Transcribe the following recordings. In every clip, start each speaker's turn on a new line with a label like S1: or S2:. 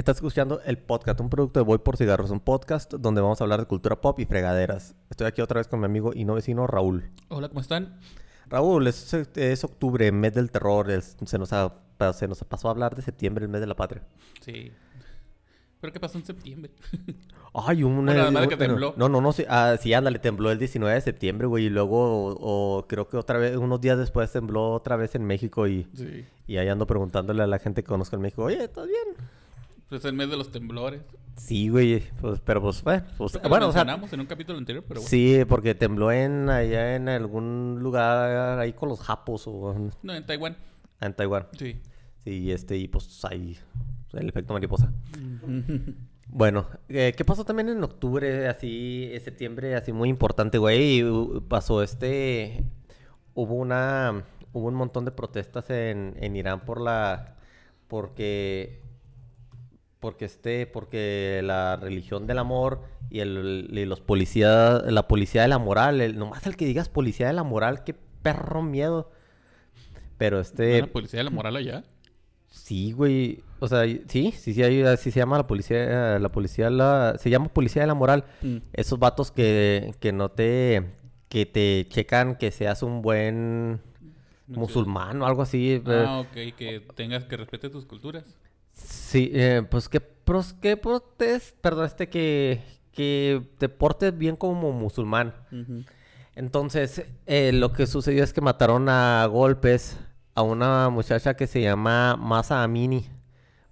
S1: Estás escuchando el podcast, un producto de Voy por Cigarros, un podcast donde vamos a hablar de cultura pop y fregaderas. Estoy aquí otra vez con mi amigo y no vecino Raúl.
S2: Hola, ¿cómo están?
S1: Raúl, es, es octubre, mes del terror. es- se, nos ha- se nos pasó a hablar de septiembre, el mes de la patria.
S2: Sí. ¿Pero qué pasó en septiembre?
S1: Ay, un...
S2: Bueno, además de que tembló.
S1: No, no, no, sí, ah, sí, ándale, tembló el 19 de septiembre, güey, y luego, o, o creo que otra vez, unos días después tembló otra vez en México y,
S2: Sí.
S1: y ahí ando preguntándole a la gente que conozco en México, oye, ¿estás bien?
S2: Pues el mes de los temblores.
S1: Sí, güey, pues, pero pues, bueno, pues,
S2: que
S1: bueno,
S2: lo
S1: o sea,
S2: en un capítulo anterior, pero bueno.
S1: Sí, porque tembló en allá en algún lugar ahí con los japos o
S2: No, en Taiwán.
S1: en Taiwán.
S2: Sí.
S1: Sí, este, y pues ahí el efecto mariposa. Bueno, eh, ¿qué pasó también en octubre, así, en septiembre, así muy importante, güey? Uh, Pasó este, hubo una, hubo un montón de protestas en, en Irán por la, porque, porque este, porque la religión del amor y, el, y los policías, la policía de la moral, el, nomás el que digas policía de la moral, qué perro miedo. Pero este...
S2: ¿La policía de la moral allá?
S1: Sí, güey. O sea, sí, sí, sí, hay- así se llama la policía, la policía, la, se llama policía de la moral.
S2: Mm.
S1: Esos vatos que, que no te, que te checan que seas un buen musulmán o algo así. eh,
S2: Ah, ok. Que tengas que respete tus culturas.
S1: Sí, eh, pues que, pros, que protes, perdón, este que, que te portes bien como musulmán. Entonces, eh, lo que sucedió es que mataron a golpes a una muchacha que se llama Masa Amini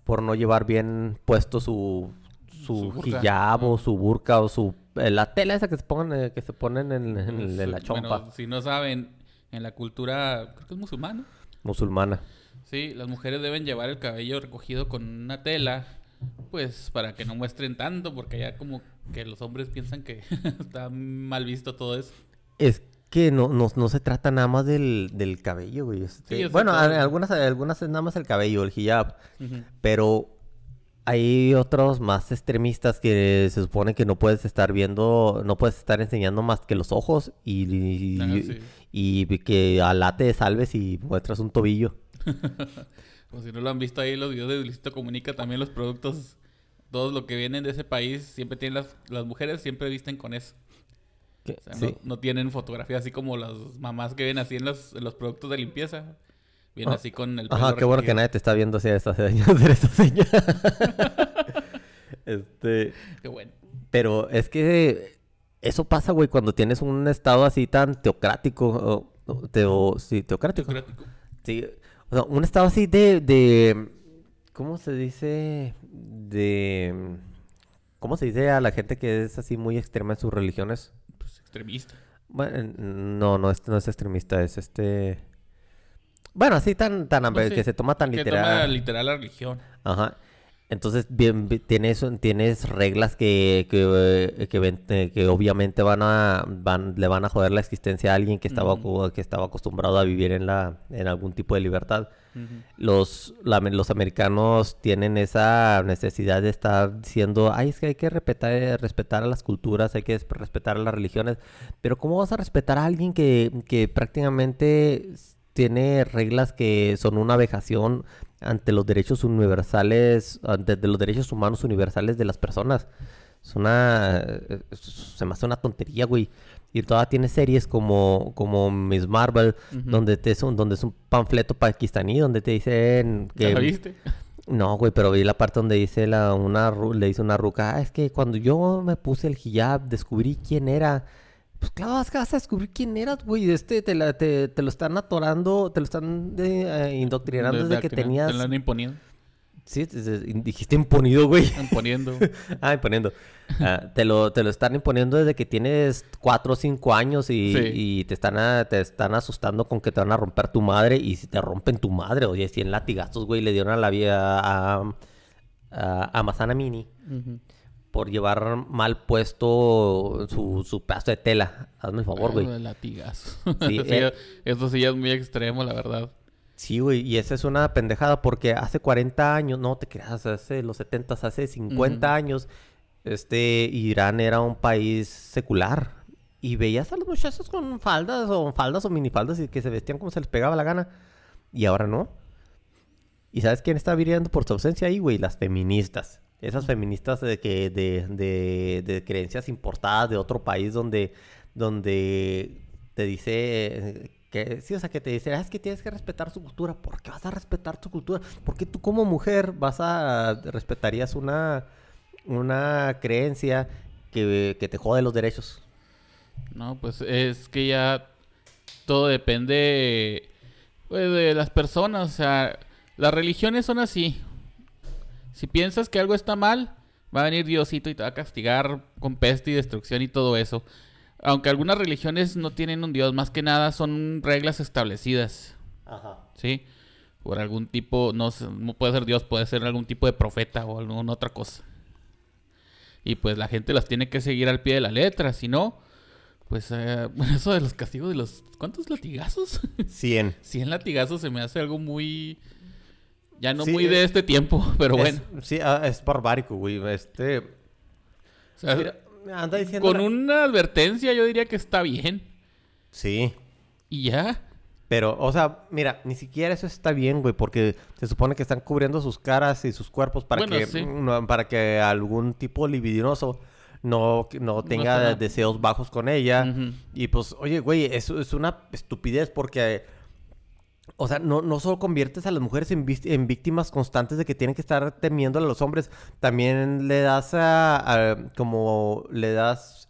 S1: por no llevar bien puesto su, su,
S2: Su
S1: hijab o su burka o su eh, la tela esa que se ponen eh, que se ponen en, en el- en la chompa
S2: Bueno, si no saben, en la cultura, creo que es musulmana.
S1: musulmana.
S2: Sí, las mujeres deben llevar el cabello recogido con una tela, pues para que no muestren tanto, porque ya como que los hombres piensan que está mal visto todo eso.
S1: Es que no, no, no se trata nada más del, del cabello, güey. este,
S2: Sí,
S1: bueno, a- algunas, algunas es nada más el cabello, el hijab. Pero hay otros más extremistas que se supone que no puedes estar viendo, no puedes estar enseñando más que los ojos y, y,
S2: Ah, sí.
S1: y que Alá te salves y muestras un tobillo.
S2: Como si no lo han visto ahí los videos de Luisito Comunica, también los productos, todos lo que vienen de ese país, siempre tienen las, las mujeres siempre visten con eso. O sea,
S1: sí.
S2: no, no tienen fotografía así como las mamás que ven así en los, en los productos de limpieza. Vienen
S1: Ah,
S2: así con el
S1: Ajá, qué bueno que nadie te está viendo esta seña. Hacer esta seña. este,
S2: Qué bueno.
S1: pero es que eso pasa, güey, cuando tienes un estado así tan teocrático. o- o teo- sí, teocrático.
S2: Teocrático.
S1: Sí, o sea, un estado así de, de, ¿cómo se dice? De, ¿cómo se dice a la gente que es así muy extrema en sus religiones?
S2: Pues extremista.
S1: Bueno, no, no es, no es extremista, es este, bueno, así tan, tan,
S2: sí,
S1: que se toma tan
S2: Que
S1: literal.
S2: toma literal la religión.
S1: Ajá. Entonces, bien, tienes, tienes reglas que, que, que, eh, que obviamente van a, van, le van a joder la existencia a alguien que estaba, que estaba acostumbrado a vivir en, la, en algún tipo de libertad. Los, la- los americanos tienen esa necesidad de estar diciendo, ay, es que hay que respetar, eh, respetar a las culturas, hay que es- respetar a las religiones. Pero ¿cómo vas a respetar a alguien que, que prácticamente tiene reglas que son una vejación ante los derechos universales, ante de los derechos humanos universales de las personas? Es una... Se me hace una tontería, güey. Y todavía tiene series como, como Miss Marvel,
S2: Ujú.
S1: donde, te es un, donde es un panfleto pakistaní, donde te dicen
S2: ¿Ya
S1: que...
S2: la viste?
S1: No, güey, pero vi la parte donde dice la, una, le dice una ruca, "Ah, es que cuando yo me puse el hijab, descubrí quién era. Pues claro, vas a descubrir quién eras, güey. Este te, la- te, te lo están atorando, te lo están eh, indoctrinando desde que tenías...
S2: Te lo han imponido.
S1: Sí, dijiste imponido, güey.
S2: Imponiendo.
S1: ah, imponiendo. Ah, te, lo, te lo están imponiendo desde que tienes cuatro o cinco años y,
S2: Sí.
S1: y te, están a- te están asustando con que te van a romper tu madre. Y si te rompen tu madre, oye, 100 latigazos, güey, le dieron a la vida a, a, a Mazana Mini
S2: Ujú.
S1: Por llevar mal puesto su, su pedazo de tela. Hazme el favor, güey.
S2: Ah, de latigazo.
S1: Sí, eh.
S2: Eso sí ya es muy extremo, la verdad.
S1: Sí, güey, y esa es una pendejada porque hace 40 años, no te creas, hace los 70, hace 50
S2: Ujú.
S1: años, este, Irán era un país secular. Y veías a los muchachos con faldas o faldas o minifaldas y que se vestían como se les pegaba la gana. Y ahora no. ¿Y sabes quién está viviendo por su ausencia ahí, güey? Las feministas. Esas feministas de, que, de, de, de creencias importadas de otro país donde, donde te dice eh, que sí, o sea, que te dice, ah, es que tienes que respetar su cultura. ¿Por qué vas a respetar su cultura? Porque tú como mujer vas a respetarías una, una creencia que, que te jode los derechos.
S2: No, pues es que ya todo depende pues, de las personas. O sea, las religiones son así. Si piensas que algo está mal, va a venir Diosito y te va a castigar con peste y destrucción y todo eso. Aunque algunas religiones no tienen un Dios, más que nada son reglas establecidas.
S1: Ajá.
S2: ¿Sí? Por algún tipo, no, no puede ser Dios, puede ser algún tipo de profeta o alguna otra cosa. Y pues la gente las tiene que seguir al pie de la letra, si no, pues eh, eso de los castigos de los... ¿Cuántos latigazos?
S1: 100.
S2: 100 latigazos se me hace algo muy... Ya no
S1: Sí,
S2: muy de este tiempo, pero
S1: Es-
S2: bueno.
S1: sí, ah, es barbárico, güey. Este.
S2: O sea,
S1: mira, anda diciendo.
S2: con
S1: la-
S2: una advertencia yo diría que está bien.
S1: Sí.
S2: Y ya.
S1: Pero, o sea, mira, ni siquiera eso está bien, güey, porque se supone que están cubriendo sus caras y sus cuerpos para
S2: Bueno,
S1: que
S2: sí.
S1: no- para que algún tipo libidinoso no, no tenga deseos bajos con ella. Y pues, oye, güey, eso es una estupidez porque, o sea, no, no solo conviertes a las mujeres en, en víctimas constantes de que tienen que estar temiendo a los hombres, también le das a, como le das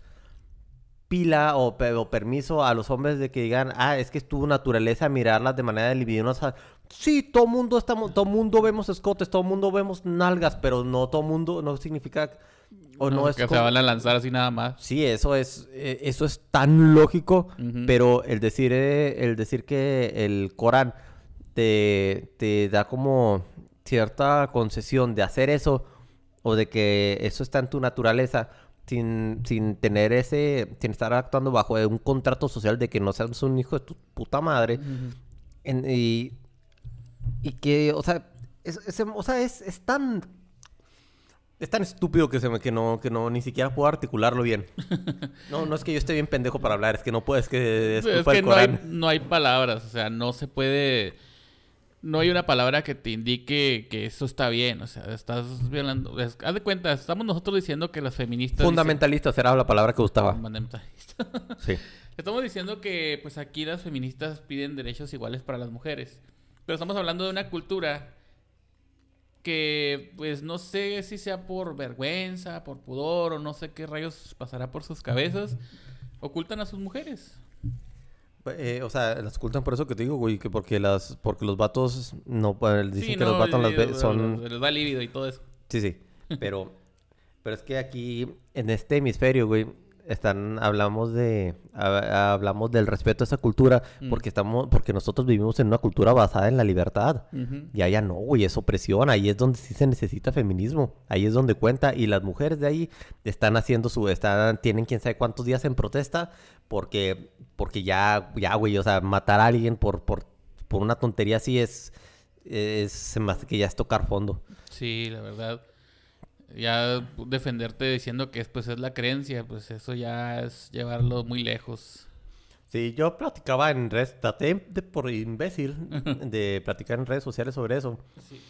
S1: pila o, o permiso a los hombres de que digan, ah, es que es tu naturaleza mirarlas de manera libidinosa. Sí, todo mundo estamos, todo mundo vemos escotes, todo mundo vemos nalgas, pero no todo mundo, no significa, o no, es
S2: que se van a lanzar así nada más.
S1: Sí, eso es, eh, eso es tan lógico, pero el decir, eh, el decir que el Corán te, te da como cierta concesión de hacer eso o de que eso está en tu naturaleza sin, sin tener ese, sin estar actuando bajo un contrato social de que no seas un hijo de tu puta madre en- y, y que, o sea, es, es- o sea, es, es tan... Es tan estúpido que, se me, que, no, que no ni siquiera puedo articularlo bien. No, no es que yo esté bien pendejo para hablar, es que no puedo, es que es
S2: Es que no hay,
S1: Corán.
S2: no hay palabras, o sea, no se puede... No hay una palabra que te indique que eso está bien, o sea, estás violando... es- haz de cuenta, estamos nosotros diciendo que las feministas... dicen-
S1: Fundamentalista será la palabra que gustaba.
S2: Fundamentalista.
S1: Sí.
S2: Estamos diciendo que pues aquí las feministas piden derechos iguales para las mujeres. Pero estamos hablando de una cultura que pues no sé si sea por vergüenza, por pudor o no sé qué rayos pasará por sus cabezas. Ocultan a sus mujeres.
S1: Eh, o sea, las ocultan por eso que te digo, güey, que porque las, porque los vatos no dicen
S2: Sí,
S1: que los vatos las
S2: y-
S1: ve- son
S2: Les da líbido y todo eso.
S1: Sí, sí. Pero, pero es que aquí, en este hemisferio, güey, están, hablamos de, ha- hablamos del respeto a esa cultura,
S2: Mm.
S1: porque estamos, porque nosotros vivimos en una cultura basada en la libertad.
S2: Ujú.
S1: Y allá no, güey, es opresión, ahí es donde sí se necesita feminismo, ahí es donde cuenta, y las mujeres de ahí están haciendo su, están, tienen quién sabe cuántos días en protesta, porque, porque ya, ya, güey, o sea, matar a alguien por, por, por una tontería así es, es, hace que ya es tocar fondo.
S2: Sí, la verdad. Ya defenderte diciendo que pues es la creencia, pues eso ya es llevarlo muy lejos.
S1: Sí, yo platicaba en redes, traté de por imbécil de platicar en redes sociales sobre eso.
S2: Sí.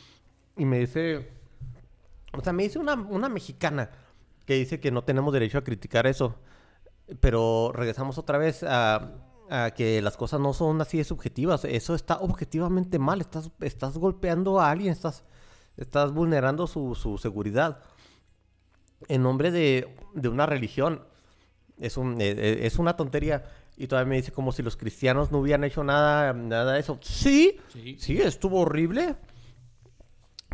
S1: Y me dice, o sea, me dice una, una mexicana que dice que no tenemos derecho a criticar eso. Pero regresamos otra vez a, a que las cosas no son así de subjetivas. Eso está objetivamente mal. Estás, estás golpeando a alguien, estás, estás vulnerando su, su seguridad en nombre de, de una religión. Es, un, eh, eh, es una tontería. Y todavía me dice como si los cristianos no hubieran hecho nada, nada de eso. Sí,
S2: Sí.
S1: sí, estuvo horrible.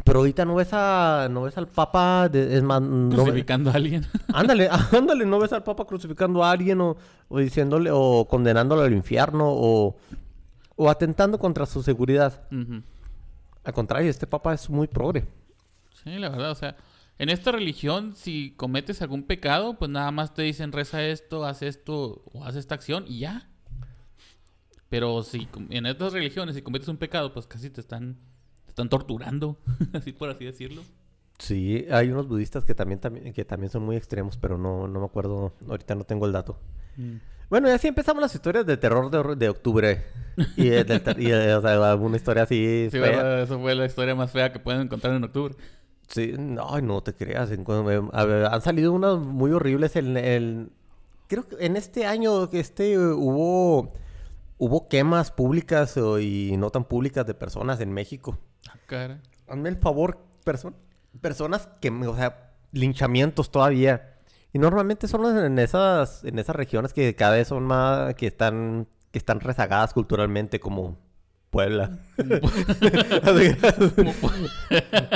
S1: Pero ahorita no ves a, no ves al Papa, de- es más, no
S2: Crucificando a alguien.
S1: ándale, ándale, no ves al Papa crucificando a alguien o, o diciéndole o condenándolo al infierno o, o atentando contra su seguridad.
S2: Ujú.
S1: Al contrario, este Papa es muy progre.
S2: Sí, la verdad, o sea, en esta religión, si cometes algún pecado, pues nada más te dicen reza esto, haz esto o haz esta acción y ya. Pero si en estas religiones, si cometes un pecado, pues casi te están, te están torturando, así por así decirlo.
S1: Sí, hay unos budistas que también, también, que también son muy extremos, pero no, no me acuerdo, ahorita no tengo el dato.
S2: Mm.
S1: Bueno, y así empezamos las historias de terror de, de octubre. Y, y, eh, o sea, alguna historia así
S2: Sí,
S1: fea.
S2: ¿verdad? Eso fue la historia más fea que pueden encontrar en octubre.
S1: Sí, no, no te creas. ver, han salido unas muy horribles en el... Creo que en este año que este hubo hubo quemas públicas y no tan públicas de personas en México.
S2: Ah, cara.
S1: Hazme el favor, perso- personas que, o sea, linchamientos todavía. Y normalmente son en esas en esas regiones que cada vez son más que están que están rezagadas culturalmente como Puebla.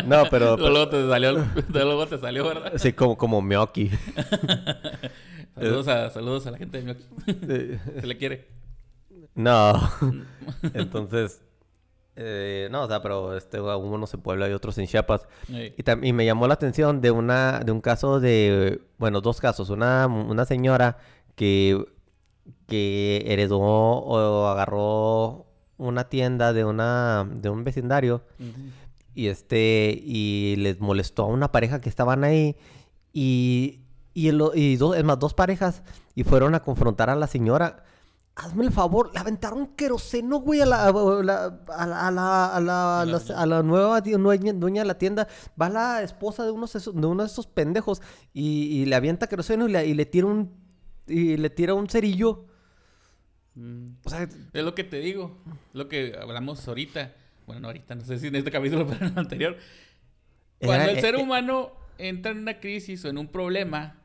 S1: no, pero,
S2: Luego te salió, luego te salió, ¿verdad?
S1: sí como como Miyoki.
S2: Saludos a, saludos a la gente de Mioki. Se le quiere.
S1: No. Entonces, eh, no, o sea, pero este, unos en Puebla y otros en Chiapas. Y, me llamó la atención de una, de un caso de, bueno, dos casos. Una, una señora que, que heredó o agarró una tienda de una, de un vecindario y este, y les molestó a una pareja que estaban ahí y, y, el y dos, es más, dos parejas y fueron a confrontar a la señora. Hazme el favor, le aventaron queroseno, güey, a la, a la, a la, a la, a la, a la- a la nueva dueña, dueña de la tienda. Va la esposa de, unos, de uno de esos pendejos y, y le avienta queroseno y le, y le tira un, y le tira un cerillo.
S2: Mm.
S1: O sea,
S2: Es lo que te digo, lo que hablamos ahorita. Bueno, no ahorita, no sé si en este capítulo, pero en el anterior. Cuando
S1: era-
S2: el ser
S1: eh, eh,
S2: humano entra en una crisis o en un problema,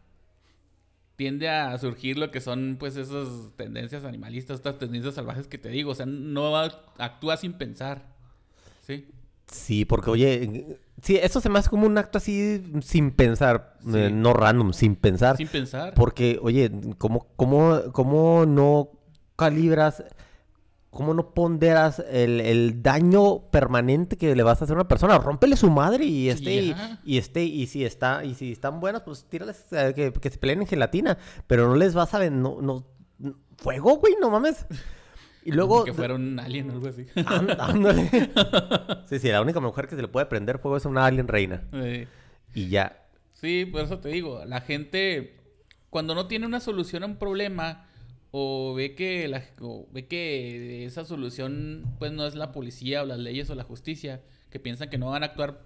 S2: tiende a surgir lo que son, pues, esas tendencias animalistas, estas tendencias salvajes que te digo. O sea, no actúa sin pensar. ¿Sí?
S1: Sí, porque oye, sí, eso se me hace como un acto así sin pensar,
S2: Sí.
S1: eh, no random, sin pensar.
S2: Sin pensar.
S1: Porque, oye, ¿cómo, cómo, cómo no calibras, cómo no ponderas el, el daño permanente que le vas a hacer a una persona? Rómpele su madre y este, y, este, y si está, y si están buenas, pues tírales eh, que, que se peleen en gelatina. Pero no les vas a ver, no, no, fuego, güey, no mames. Y luego.
S2: que fuera un alien o algo así.
S1: Án- Ándale. Sí, sí, la única mujer que se le puede prender fuego es una alien reina. Y ya.
S2: Sí, por eso te digo, la gente cuando no tiene una solución a un problema o ve que la, o ve que esa solución pues no es la policía o las leyes o la justicia, que piensan que no van a actuar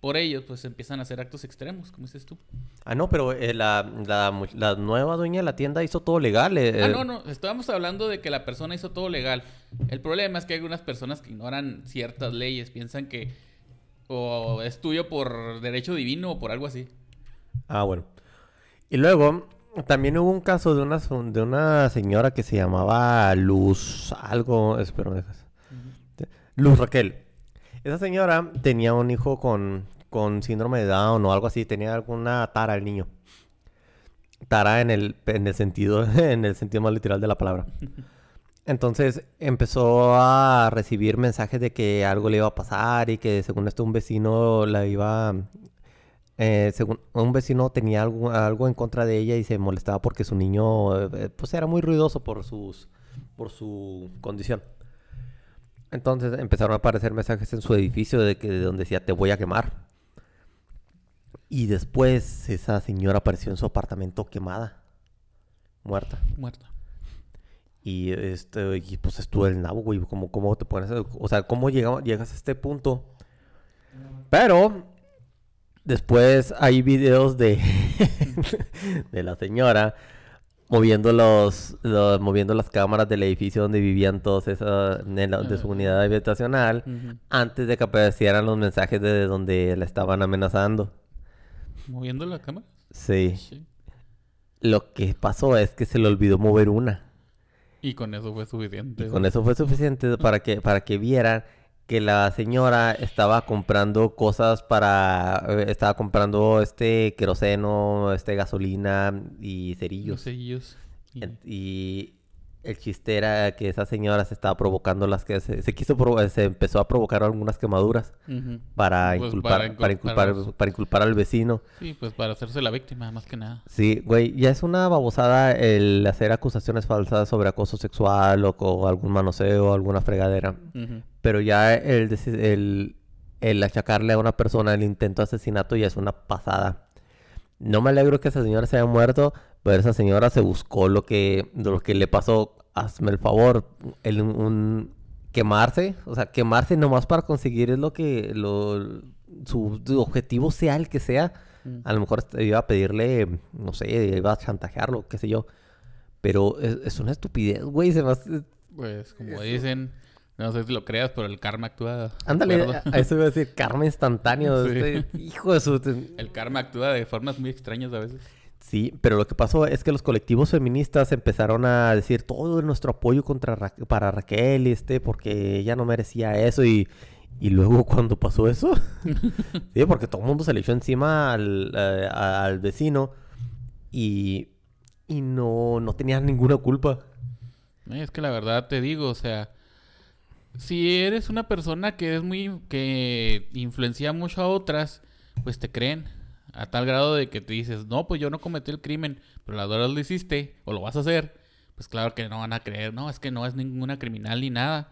S2: por ellos, pues empiezan a hacer actos extremos, como dices tú.
S1: Ah, no, pero eh, la, la, la nueva dueña de la tienda hizo todo legal. eh,
S2: Ah,
S1: eh,
S2: no, no, estábamos hablando de que la persona hizo todo legal. El problema es que hay algunas personas que ignoran ciertas leyes, piensan que o es tuyo por derecho divino o por algo así.
S1: Ah, bueno. Y luego, también hubo un caso de una, de una señora que se llamaba Luz algo. Espera, ¿me dejas? Luz Raquel. Esa señora tenía un hijo con, con síndrome de Down o algo así. Tenía alguna tara el niño. Tara en el, en el sentido, en el sentido más literal de la palabra. Entonces empezó a recibir mensajes de que algo le iba a pasar y que según esto un vecino la iba... eh, según un vecino tenía algo, algo en contra de ella y se molestaba porque su niño eh, pues era muy ruidoso por sus por su condición. Entonces empezaron a aparecer mensajes en su edificio de que de donde decía te voy a quemar. Y después esa señora apareció en su apartamento quemada, muerta.
S2: Muerta.
S1: Y este, y pues estuvo el nabo, güey. ¿Cómo, cómo te pones? O sea, ¿cómo llega- llegas a este punto? Pero después hay videos de, de la señora moviendo los, los- moviendo las cámaras del edificio donde vivían todos esa de, la- de su unidad habitacional antes de que aparecieran los mensajes de donde la estaban amenazando.
S2: Moviendo la cámara.
S1: Sí.
S2: Sí.
S1: Lo que pasó es que se le olvidó mover una.
S2: Y con eso fue suficiente.
S1: Y con eso fue suficiente para que, para que vieran que la señora estaba comprando cosas para... eh, estaba comprando este queroseno, este gasolina y
S2: Los
S1: cerillos.
S2: Y-
S1: el chiste era que esa señora se estaba provocando las que... Se, se quiso... Se empezó a provocar algunas quemaduras
S2: Ujú.
S1: para,
S2: Pues
S1: inculpar,
S2: para
S1: para, inculpar,
S2: inculpar-
S1: para inculpar al vecino.
S2: Sí, pues para hacerse la víctima, más que nada.
S1: Sí, güey, ya es una babosada el hacer acusaciones falsas sobre acoso sexual o, co- algún manoseo, alguna fregadera.
S2: Ujú.
S1: Pero ya el, el, el achacarle a una persona el intento de asesinato ya es una pasada. No me alegro que esa señora se haya muerto, pero esa señora se buscó lo que, lo que le pasó. Hazme el favor, el, un, quemarse, o sea, quemarse nomás para conseguir es lo que lo, su, objetivo sea el que sea. Mm. A lo mejor iba a pedirle, no sé, iba a chantajearlo, qué sé yo. Pero es, una estupidez, güey. Se
S2: Pues como dicen, no sé si lo creas, pero el karma actúa.
S1: Ándale, a, eso iba a decir karma instantáneo. Este, hijo de su.
S2: El karma actúa de formas muy extrañas a veces.
S1: Sí, pero lo que pasó es que los colectivos feministas empezaron a decir todo nuestro apoyo contra para Raquel, este, porque ella no merecía eso y, y luego cuando pasó eso, sí, porque todo el mundo se le echó encima al, eh, al vecino y, y no, no tenía ninguna culpa.
S2: Es que la verdad te digo, o sea, si eres una persona que es muy que influencia mucho a otras, pues te creen a tal grado de que te dices, "No, pues yo no cometí el crimen, pero la verdad lo hiciste o lo vas a hacer." Pues claro que no van a creer, no, es que no es ninguna criminal ni nada.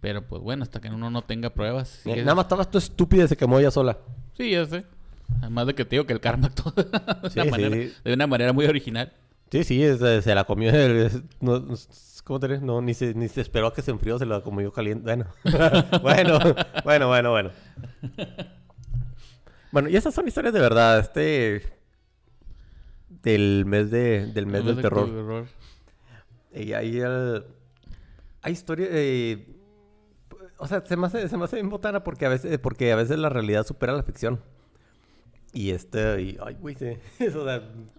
S2: Pero pues bueno, hasta que uno no tenga pruebas.
S1: Eh, nada más estabas tú estúpida y se quemó ella sola.
S2: Sí, ya sé. Además de que te digo que el karma actúa de, una manera, muy original.
S1: Sí, sí, se, la comió. ¿Cómo te No, ni se, ni se esperó a que se enfrió, se la comió caliente. Bueno, bueno, bueno, bueno, bueno. Bueno, y esas son historias de verdad. Este. Del mes de, del mes del terror. Y ahí el, hay historias. Eh, o sea, se me hace, se me hace bien botana porque a veces, porque a veces la realidad supera la ficción. Y este, y, ay, güey, sí. Eso,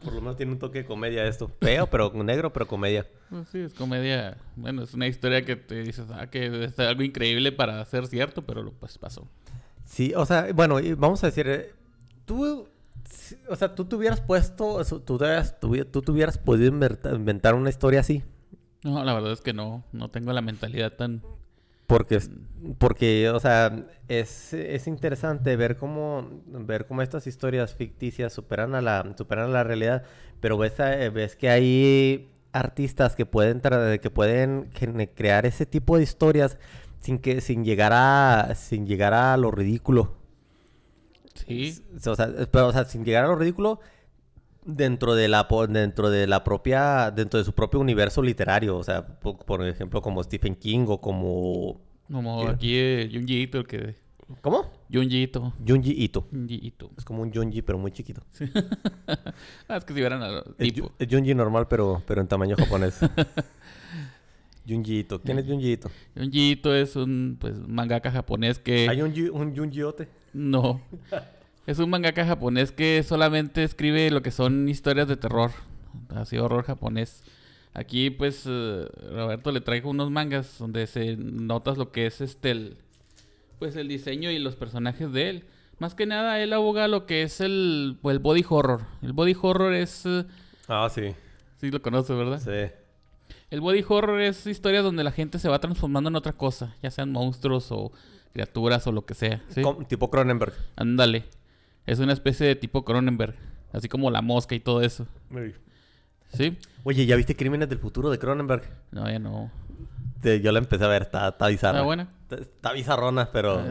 S1: por lo menos tiene un toque de comedia esto. Feo, pero negro, pero comedia.
S2: Sí, es comedia. Bueno, es una historia que te dices, ah, que es algo increíble para ser cierto, pero pues pasó.
S1: Sí, o sea, bueno, vamos a decir, eh, tú, o sea, tú te hubieras puesto, tú, tú, tú te hubieras podido inventar una historia así.
S2: No, la verdad es que no, no tengo la mentalidad tan
S1: porque, porque o sea, es, es, interesante ver cómo, ver cómo estas historias ficticias superan a la, superan la realidad, pero ves, eh, ves que hay artistas que pueden, que pueden crear ese tipo de historias sin, que, sin, llegar, a, sin llegar a lo ridículo.
S2: Sí.
S1: O sea, pero, o sea, sin llegar a lo ridículo dentro de la dentro de la propia dentro de su propio universo literario o sea por, ejemplo como Stephen King o como
S2: como aquí eh, Junji Ito el que
S1: ¿Cómo?
S2: Junji Ito.
S1: Junji Ito.
S2: Junji Ito.
S1: Es como un Junji, pero muy chiquito.
S2: ah, es que si vieran a
S1: tipo. Es, Junji normal, pero, pero en tamaño japonés. Junji Ito. ¿Quién es Junji Ito?
S2: Junji Ito es un pues, mangaka japonés que...
S1: ¿Hay un, un Junji Ote?
S2: No. Es un mangaka japonés que solamente escribe lo que son historias de terror. Así horror japonés. Aquí, pues, eh, Roberto le traigo unos mangas donde se notas lo que es este el, pues el diseño y los personajes de él. Más que nada, él aboga lo que es el, pues, el body horror. El body horror es. Eh,
S1: ah, sí.
S2: Sí, lo conoces, ¿verdad?
S1: Sí.
S2: El body horror es historias donde la gente se va transformando en otra cosa, ya sean monstruos o criaturas o lo que sea.
S1: Tipo Cronenberg.
S2: Ándale. Es una especie de tipo Cronenberg. Así como la mosca y todo eso. ¿Sí?
S1: Oye, ¿ya viste Crímenes del Futuro de Cronenberg?
S2: No, ya no.
S1: yo la empecé a ver, está, está bizarra.
S2: ¿Está buena?
S1: Está, bizarrona, pero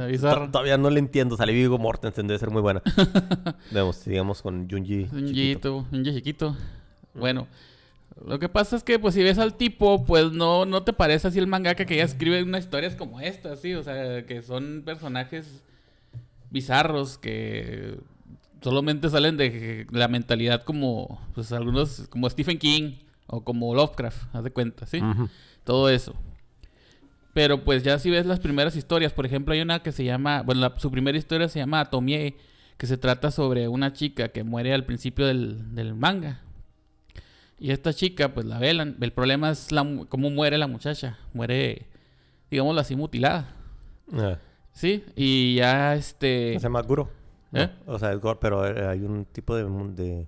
S1: todavía no le entiendo. Salí Vigo Mortensen, debe ser muy buena. Vemos, sigamos con Junji.
S2: Junji, Junji chiquito. Bueno, lo que pasa es que, pues, si ves al tipo, pues no, no te parece así el mangaka que ya escribe unas historias como esta, ¿sí? O sea, que son personajes bizarros que solamente salen de la mentalidad como, pues algunos, como Stephen King o como Lovecraft, haz de cuenta, ¿sí? Todo eso. Pero pues ya si ves las primeras historias, por ejemplo, hay una que se llama, bueno, su primera historia se llama Atomie, que se trata sobre una chica que muere al principio del, manga. Y esta chica, pues la velan. El problema es la, cómo muere la muchacha. Muere, digámoslo así, mutilada. Ah. Sí, y ya este...
S1: Se llama Guro. ¿Eh? o sea, es gore, pero eh, hay un tipo de... de...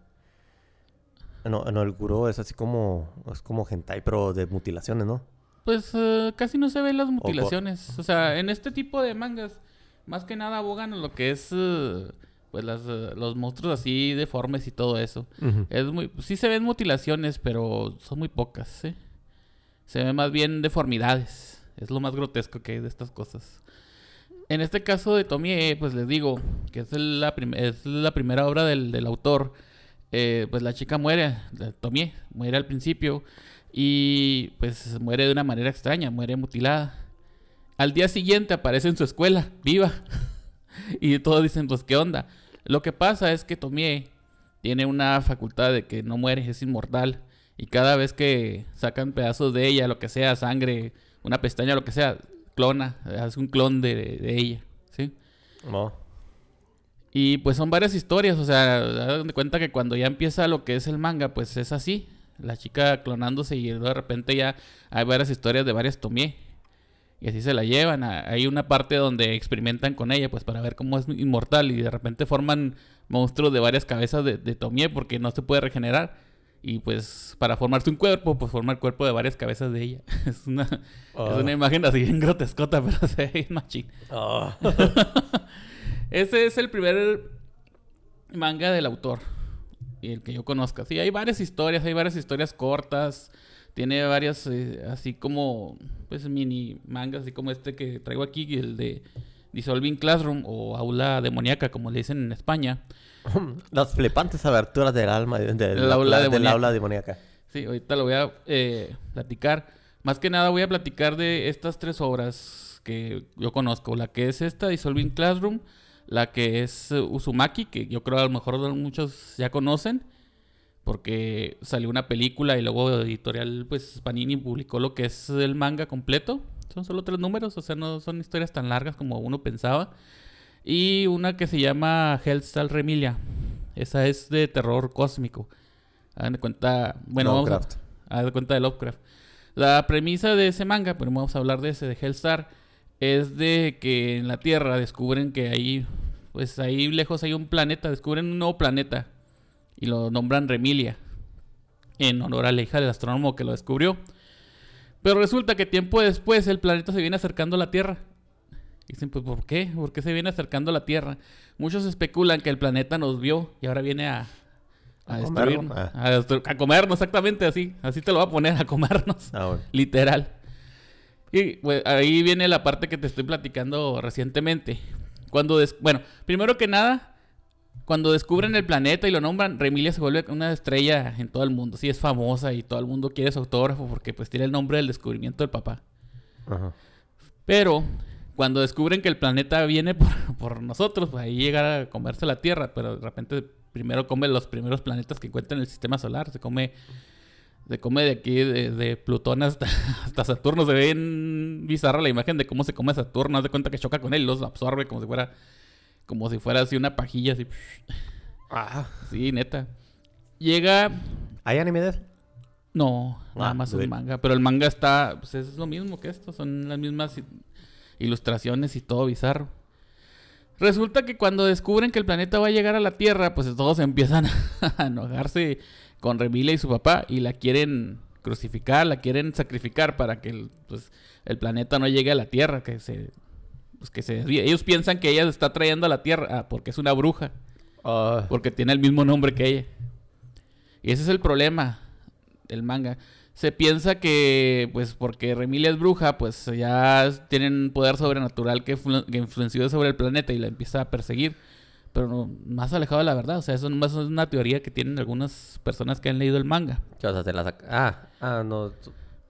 S1: No, no, el Guro es así como... Es como hentai, pero de mutilaciones, ¿no?
S2: Pues uh, casi no se ven las mutilaciones. O, sea, en este tipo de mangas, más que nada abogan lo que es... Uh, pues las, uh, los monstruos así deformes y todo eso. Es muy... Sí se ven mutilaciones, pero son muy pocas, ¿sí? Se ven más bien deformidades. Es lo más grotesco que hay de estas cosas. En este caso de Tomie, pues les digo que es la, primera obra del, autor. eh, pues la chica muere, Tomie, muere al principio y pues muere de una manera extraña, muere mutilada. Al día siguiente aparece en su escuela, viva. y todos dicen, pues, ¿qué onda? Lo que pasa es que Tomie tiene una facultad de que no muere, es inmortal. Y cada vez que sacan pedazos de ella, lo que sea, sangre, una pestaña, lo que sea, clona, hace un clon de, ella, ¿sí?
S1: No.
S2: Y pues son varias historias, o sea, de cuenta que cuando ya empieza lo que es el manga, pues es así. La chica clonándose y de repente ya hay varias historias de varias Tomie. Y así se la llevan. Hay una parte donde experimentan con ella, pues para ver cómo es inmortal. Y de repente forman monstruos de varias cabezas de, de Tomie porque no se puede regenerar. Y pues para formarse un cuerpo, pues forma el cuerpo de varias cabezas de ella. es, una, es
S1: Ah.
S2: una imagen así bien grotescota, pero se ve bien machín.
S1: Ah.
S2: Ese es el primer manga del autor. Y el que yo conozca. Sí, hay varias historias, hay varias historias cortas. Tiene varias, eh, así como, pues mini mangas, así como este que traigo aquí, el de Dissolving Classroom o Aula Demoníaca, como le dicen en España.
S1: Las flipantes aberturas del alma,
S2: aula
S1: del
S2: demoníaca.
S1: aula demoníaca.
S2: Sí, ahorita lo voy a eh, platicar. Más que nada voy a platicar de estas tres obras que yo conozco. La que es esta, Dissolving Classroom. La que es eh, Uzumaki, que yo creo a lo mejor muchos ya conocen. Porque salió una película y luego editorial, pues Panini publicó lo que es el manga completo. Son solo tres números, o sea, no son historias tan largas como uno pensaba. Y una que se llama Hellstal Remilia. Esa es de terror cósmico. Hagan de cuenta. Bueno, vamos
S1: Lovecraft.
S2: a, a de cuenta de Lovecraft. La premisa de ese manga, pero vamos a hablar de ese, de Hellstar, es de que en la Tierra descubren que ahí, pues ahí lejos hay un planeta, descubren un nuevo planeta y lo nombran Remilia, en honor a la hija del astrónomo que lo descubrió. Pero resulta que tiempo después el planeta se viene acercando a la Tierra. Dicen, pues, ¿por qué? ¿Por qué se viene acercando a la Tierra? Muchos especulan que el planeta nos vio y ahora viene a, a,
S1: A
S2: destruirnos.
S1: comernos, ah.
S2: A, comernos, exactamente así. Así te lo voy a poner, a comernos.
S1: Ah, bueno.
S2: Literal. Y pues, ahí viene la parte que te estoy platicando recientemente. Cuando, des- bueno, primero que nada, cuando descubren el planeta y lo nombran, Remilia se vuelve una estrella en todo el mundo. Sí, es famosa y todo el mundo quiere su autógrafo porque pues tiene el nombre del descubrimiento del papá.
S1: Ajá.
S2: Pero cuando descubren que el planeta viene por, por nosotros, pues ahí llega a comerse la Tierra, pero de repente primero come los primeros planetas que encuentra en el sistema solar. Se come, se come de aquí, de, de Plutón hasta, hasta Saturno. Se ve bien bizarra la imagen de cómo se come Saturno. Haz de cuenta que choca con él los absorbe como si fuera, como si fuera así una pajilla, así.
S1: Ah.
S2: Sí, neta. Llega
S1: ¿Hay anime de
S2: no, nada
S1: Ah,
S2: más un manga. Pero el manga está, pues es lo mismo que esto, son las mismas ilustraciones y todo bizarro. Resulta que cuando descubren que el planeta va a llegar a la Tierra, pues todos empiezan a enojarse con Remilia y su papá y la quieren crucificar, la quieren sacrificar para que el, pues, el planeta no llegue a la Tierra, que se, pues, que se desvíe. Ellos piensan que ella se está trayendo a la Tierra ah, porque es una bruja.
S1: Ah.
S2: Porque tiene el mismo nombre que ella. Y ese es el problema del manga. Se piensa que, pues, porque Remilia es bruja, pues ya tienen poder sobrenatural que, que influenció sobre el planeta y la empieza a perseguir. Pero no- más alejado de la verdad. O sea, eso nomás es una teoría que tienen algunas personas que han leído el manga.
S1: O sea, te la Ah, ah, no.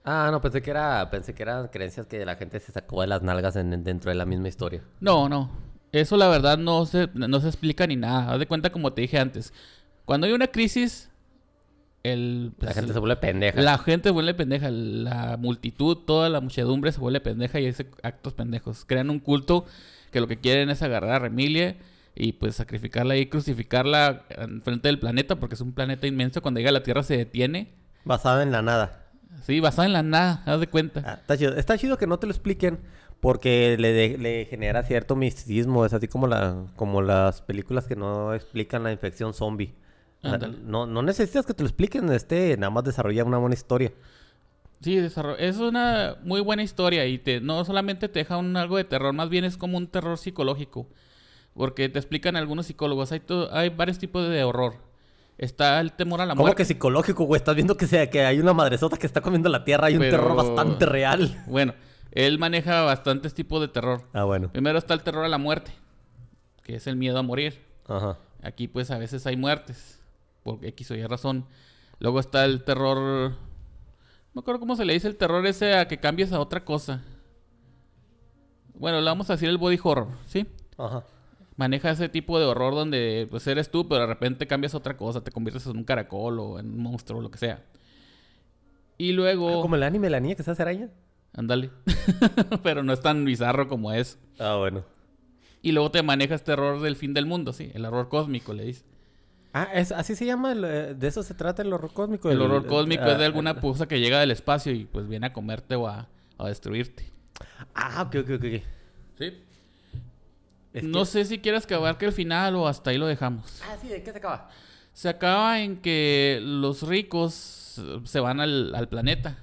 S1: Ah, no, pensé que era, pensé que eran creencias que la gente se sacó de las nalgas en- dentro de la misma historia.
S2: No, no. Eso la verdad no se, no se explica ni nada. Haz de cuenta como te dije antes. Cuando hay una crisis, el...
S1: La
S2: pues,
S1: gente se vuelve pendeja.
S2: La gente se vuelve pendeja, la multitud, toda la muchedumbre se vuelve pendeja y hace actos pendejos. Crean un culto que lo que quieren es agarrar a Remilia y pues sacrificarla y crucificarla en frente del planeta porque es un planeta inmenso. Cuando llega a la Tierra se detiene.
S1: Basada en la nada.
S2: Sí, basada en la nada, haz de cuenta.
S1: Ah, está, chido. Está chido que no te lo expliquen porque le, de- le genera cierto misticismo. Es así como, la, como las películas que no explican la infección zombie.
S2: Ándale.
S1: no, no necesitas que te lo expliquen, este, nada más desarrolla una buena historia.
S2: Sí, es una muy buena historia y te, no solamente te deja un, algo de terror, más bien es como un terror psicológico. Porque te explican algunos psicólogos, hay, to- hay varios tipos de horror. Está el temor a la
S1: ¿Cómo
S2: muerte.
S1: que psicológico, güey? Estás viendo que, sea, que hay una madresota que está comiendo la tierra y un terror bastante real.
S2: Bueno, él maneja bastantes tipos de terror.
S1: Ah, bueno.
S2: Primero está el terror a la muerte, que es el miedo a morir.
S1: Ajá.
S2: Aquí pues a veces hay muertes por X o Y razón. Luego está el terror. No me acuerdo cómo se le dice el terror ese a que cambies a otra cosa. Bueno, le vamos a decir el body horror, ¿sí?
S1: Ajá.
S2: Maneja ese tipo de horror donde pues eres tú, pero de repente cambias a otra cosa, te conviertes en un caracol o en un monstruo o lo que sea. Y luego.
S1: Ah, como el anime, la niña que se hace araña.
S2: Ándale. pero no es tan bizarro como es.
S1: Ah, bueno.
S2: Y luego te manejas terror del fin del mundo, sí. El horror cósmico, le dice.
S1: Ah, es, así se llama, el, eh, de eso se trata el horror cósmico.
S2: El horror cósmico
S1: ah,
S2: es de alguna
S1: ah,
S2: cosa que llega del espacio y pues viene a comerte o a, a destruirte.
S1: Ah, ok, ok, ok.
S2: Sí.
S1: Es
S2: no
S1: que-
S2: sé si quieres que abarque el final o hasta ahí lo dejamos.
S1: Ah, sí, ¿de qué se acaba?
S2: Se acaba en que los ricos eh, se van al, al planeta.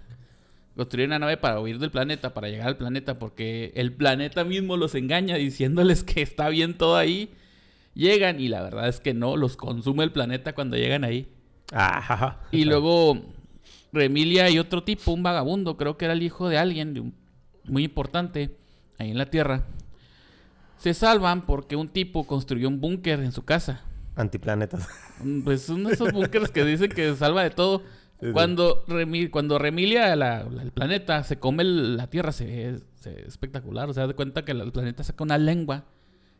S2: Construyen una nave para huir del planeta, para llegar al planeta, porque el planeta mismo los engaña diciéndoles que está bien todo ahí. Llegan y la verdad es que no, los consume el planeta cuando llegan ahí.
S1: Ah, ajá.
S2: Y luego Remilia y otro tipo, un vagabundo, creo que era el hijo de alguien de un- muy importante ahí en la Tierra, se salvan porque un tipo construyó un búnker en su casa.
S1: Antiplanetas.
S2: Mm, Pues uno de esos búnkers que dicen que salva de todo.
S1: Sí, sí.
S2: Cuando, Remi- cuando Remilia, la- la- el planeta, se come el- la Tierra, se ve, se ve espectacular. O sea, de cuenta que el planeta saca una lengua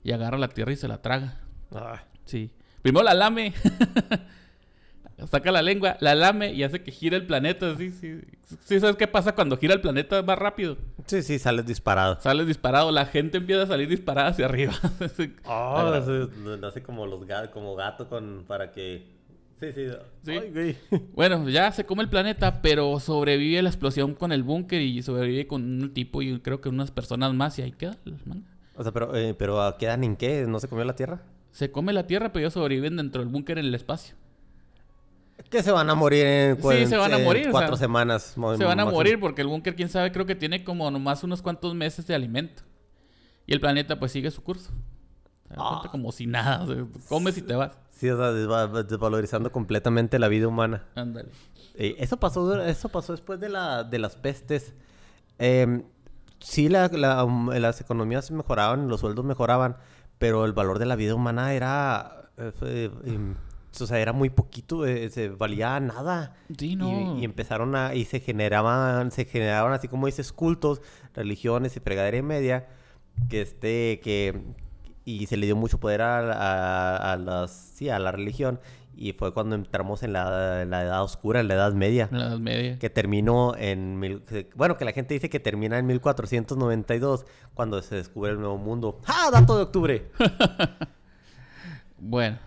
S2: y agarra la Tierra y se la traga.
S1: Ah,
S2: Sí. Primero la lame. Saca la lengua, la lame y hace que gire el planeta. Sí, sí. Sí, ¿sabes qué pasa cuando gira el planeta más rápido?
S1: Sí, sí, sales disparado.
S2: Sales disparado, la gente empieza a salir disparada hacia arriba.
S1: Oh,
S2: Agra-
S1: sí, lo hace como los gatos, como gato con para que. Sí, sí.
S2: Sí.
S1: Ay, güey.
S2: Bueno, ya se come el planeta, pero sobrevive la explosión con el búnker y sobrevive con un tipo y creo que unas personas más y ahí queda.
S1: O sea, pero, eh, pero ¿a ¿quedan en qué? ¿No se comió la tierra?
S2: Se come la Tierra, pero ellos sobreviven dentro del búnker en el espacio.
S1: Que se van a morir en, cu-
S2: Sí, se van a
S1: en
S2: morir, o
S1: cuatro
S2: sea,
S1: semanas.
S2: Se van a morir porque el búnker, quién sabe, creo que tiene como nomás unos cuantos meses de alimento. Y el planeta pues sigue su curso.
S1: Ah.
S2: Como si nada, o sea, comes y te vas.
S1: Sí, o sea, desvalorizando completamente la vida humana.
S2: Ándale.
S1: Eh, eso pasó, eso pasó después de, la, de las pestes. Em, sí, la, la, um, las economías mejoraban, los sueldos mejoraban, pero el valor de la vida humana era, eh, fue, em, o sea, era muy poquito, eh, se valía nada.
S2: Sí,
S1: Y-
S2: no.
S1: Y, empezaron a, y se generaban, se generaban así como dices, cultos, religiones y fregadera y media, que este, que, y se le dio mucho poder a, a, a las, sí, a la religión, y fue cuando entramos en la, la edad oscura, en la edad media,
S2: En la Edad Media.
S1: que terminó en, mil- bueno, que la gente dice que termina en 1492, cuando se descubre el nuevo mundo. ¡Ah, dato de octubre!
S2: Bueno,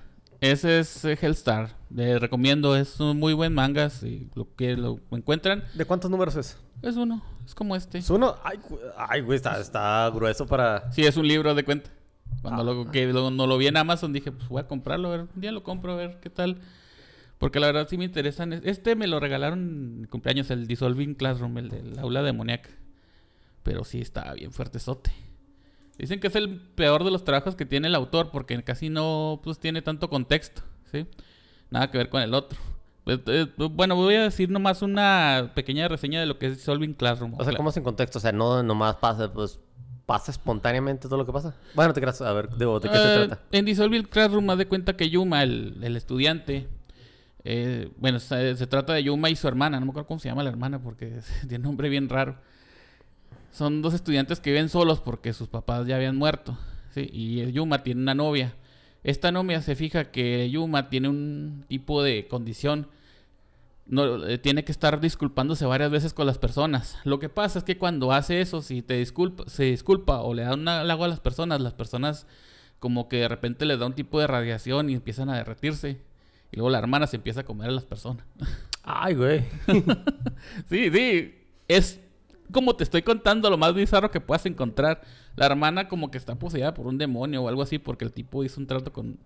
S2: ese es eh, Hellstar. Les recomiendo, es un muy buen manga. Si lo que lo encuentran,
S1: ¿De cuántos números es?
S2: es uno. Es como este.
S1: ¿Es uno? Ay, ay güey, está, está grueso para...
S2: Sí, es un libro de cuenta. Cuando
S1: Ah.
S2: lo, que lo- no lo vi en Amazon dije, pues voy a comprarlo, a ver, un día lo compro, a ver qué tal. Porque la verdad sí me interesan. Este me lo regalaron en mi cumpleaños, el Dissolving Classroom, el del aula demoníaca. Pero sí está bien fuertezote. Dicen que es el peor de los trabajos que tiene el autor porque casi no pues, tiene tanto contexto, ¿sí? Nada que ver con el otro. Pues, eh, bueno, voy a decir nomás una pequeña reseña de lo que es Dissolving Classroom.
S1: O sea, ¿cómo sin contexto? O sea, no nomás pasa, pues pasa espontáneamente todo lo que pasa. Bueno, te creas, a ver, ¿de, de qué se
S2: Eh,
S1: trata?
S2: En Dissolve Classroom, haz de cuenta que Yuma, el, el estudiante, eh, bueno, se, se trata de Yuma y su hermana, no me acuerdo cómo se llama la hermana porque tiene un nombre bien raro. Son dos estudiantes que viven solos porque sus papás ya habían muerto, ¿sí? Y Yuma tiene una novia. Esta novia se fija que Yuma tiene un tipo de condición no, eh, tiene que estar disculpándose varias veces con las personas. Lo que pasa es que cuando hace eso, si te disculpa, se disculpa o le da un halago a las personas, las personas como que de repente les da un tipo de radiación y empiezan a derretirse. Y luego la hermana se empieza a comer a las personas.
S1: Ay, güey.
S2: sí, sí. Es como te estoy contando lo más bizarro que puedas encontrar. La hermana como que está poseída por un demonio o algo así porque el tipo hizo un trato con...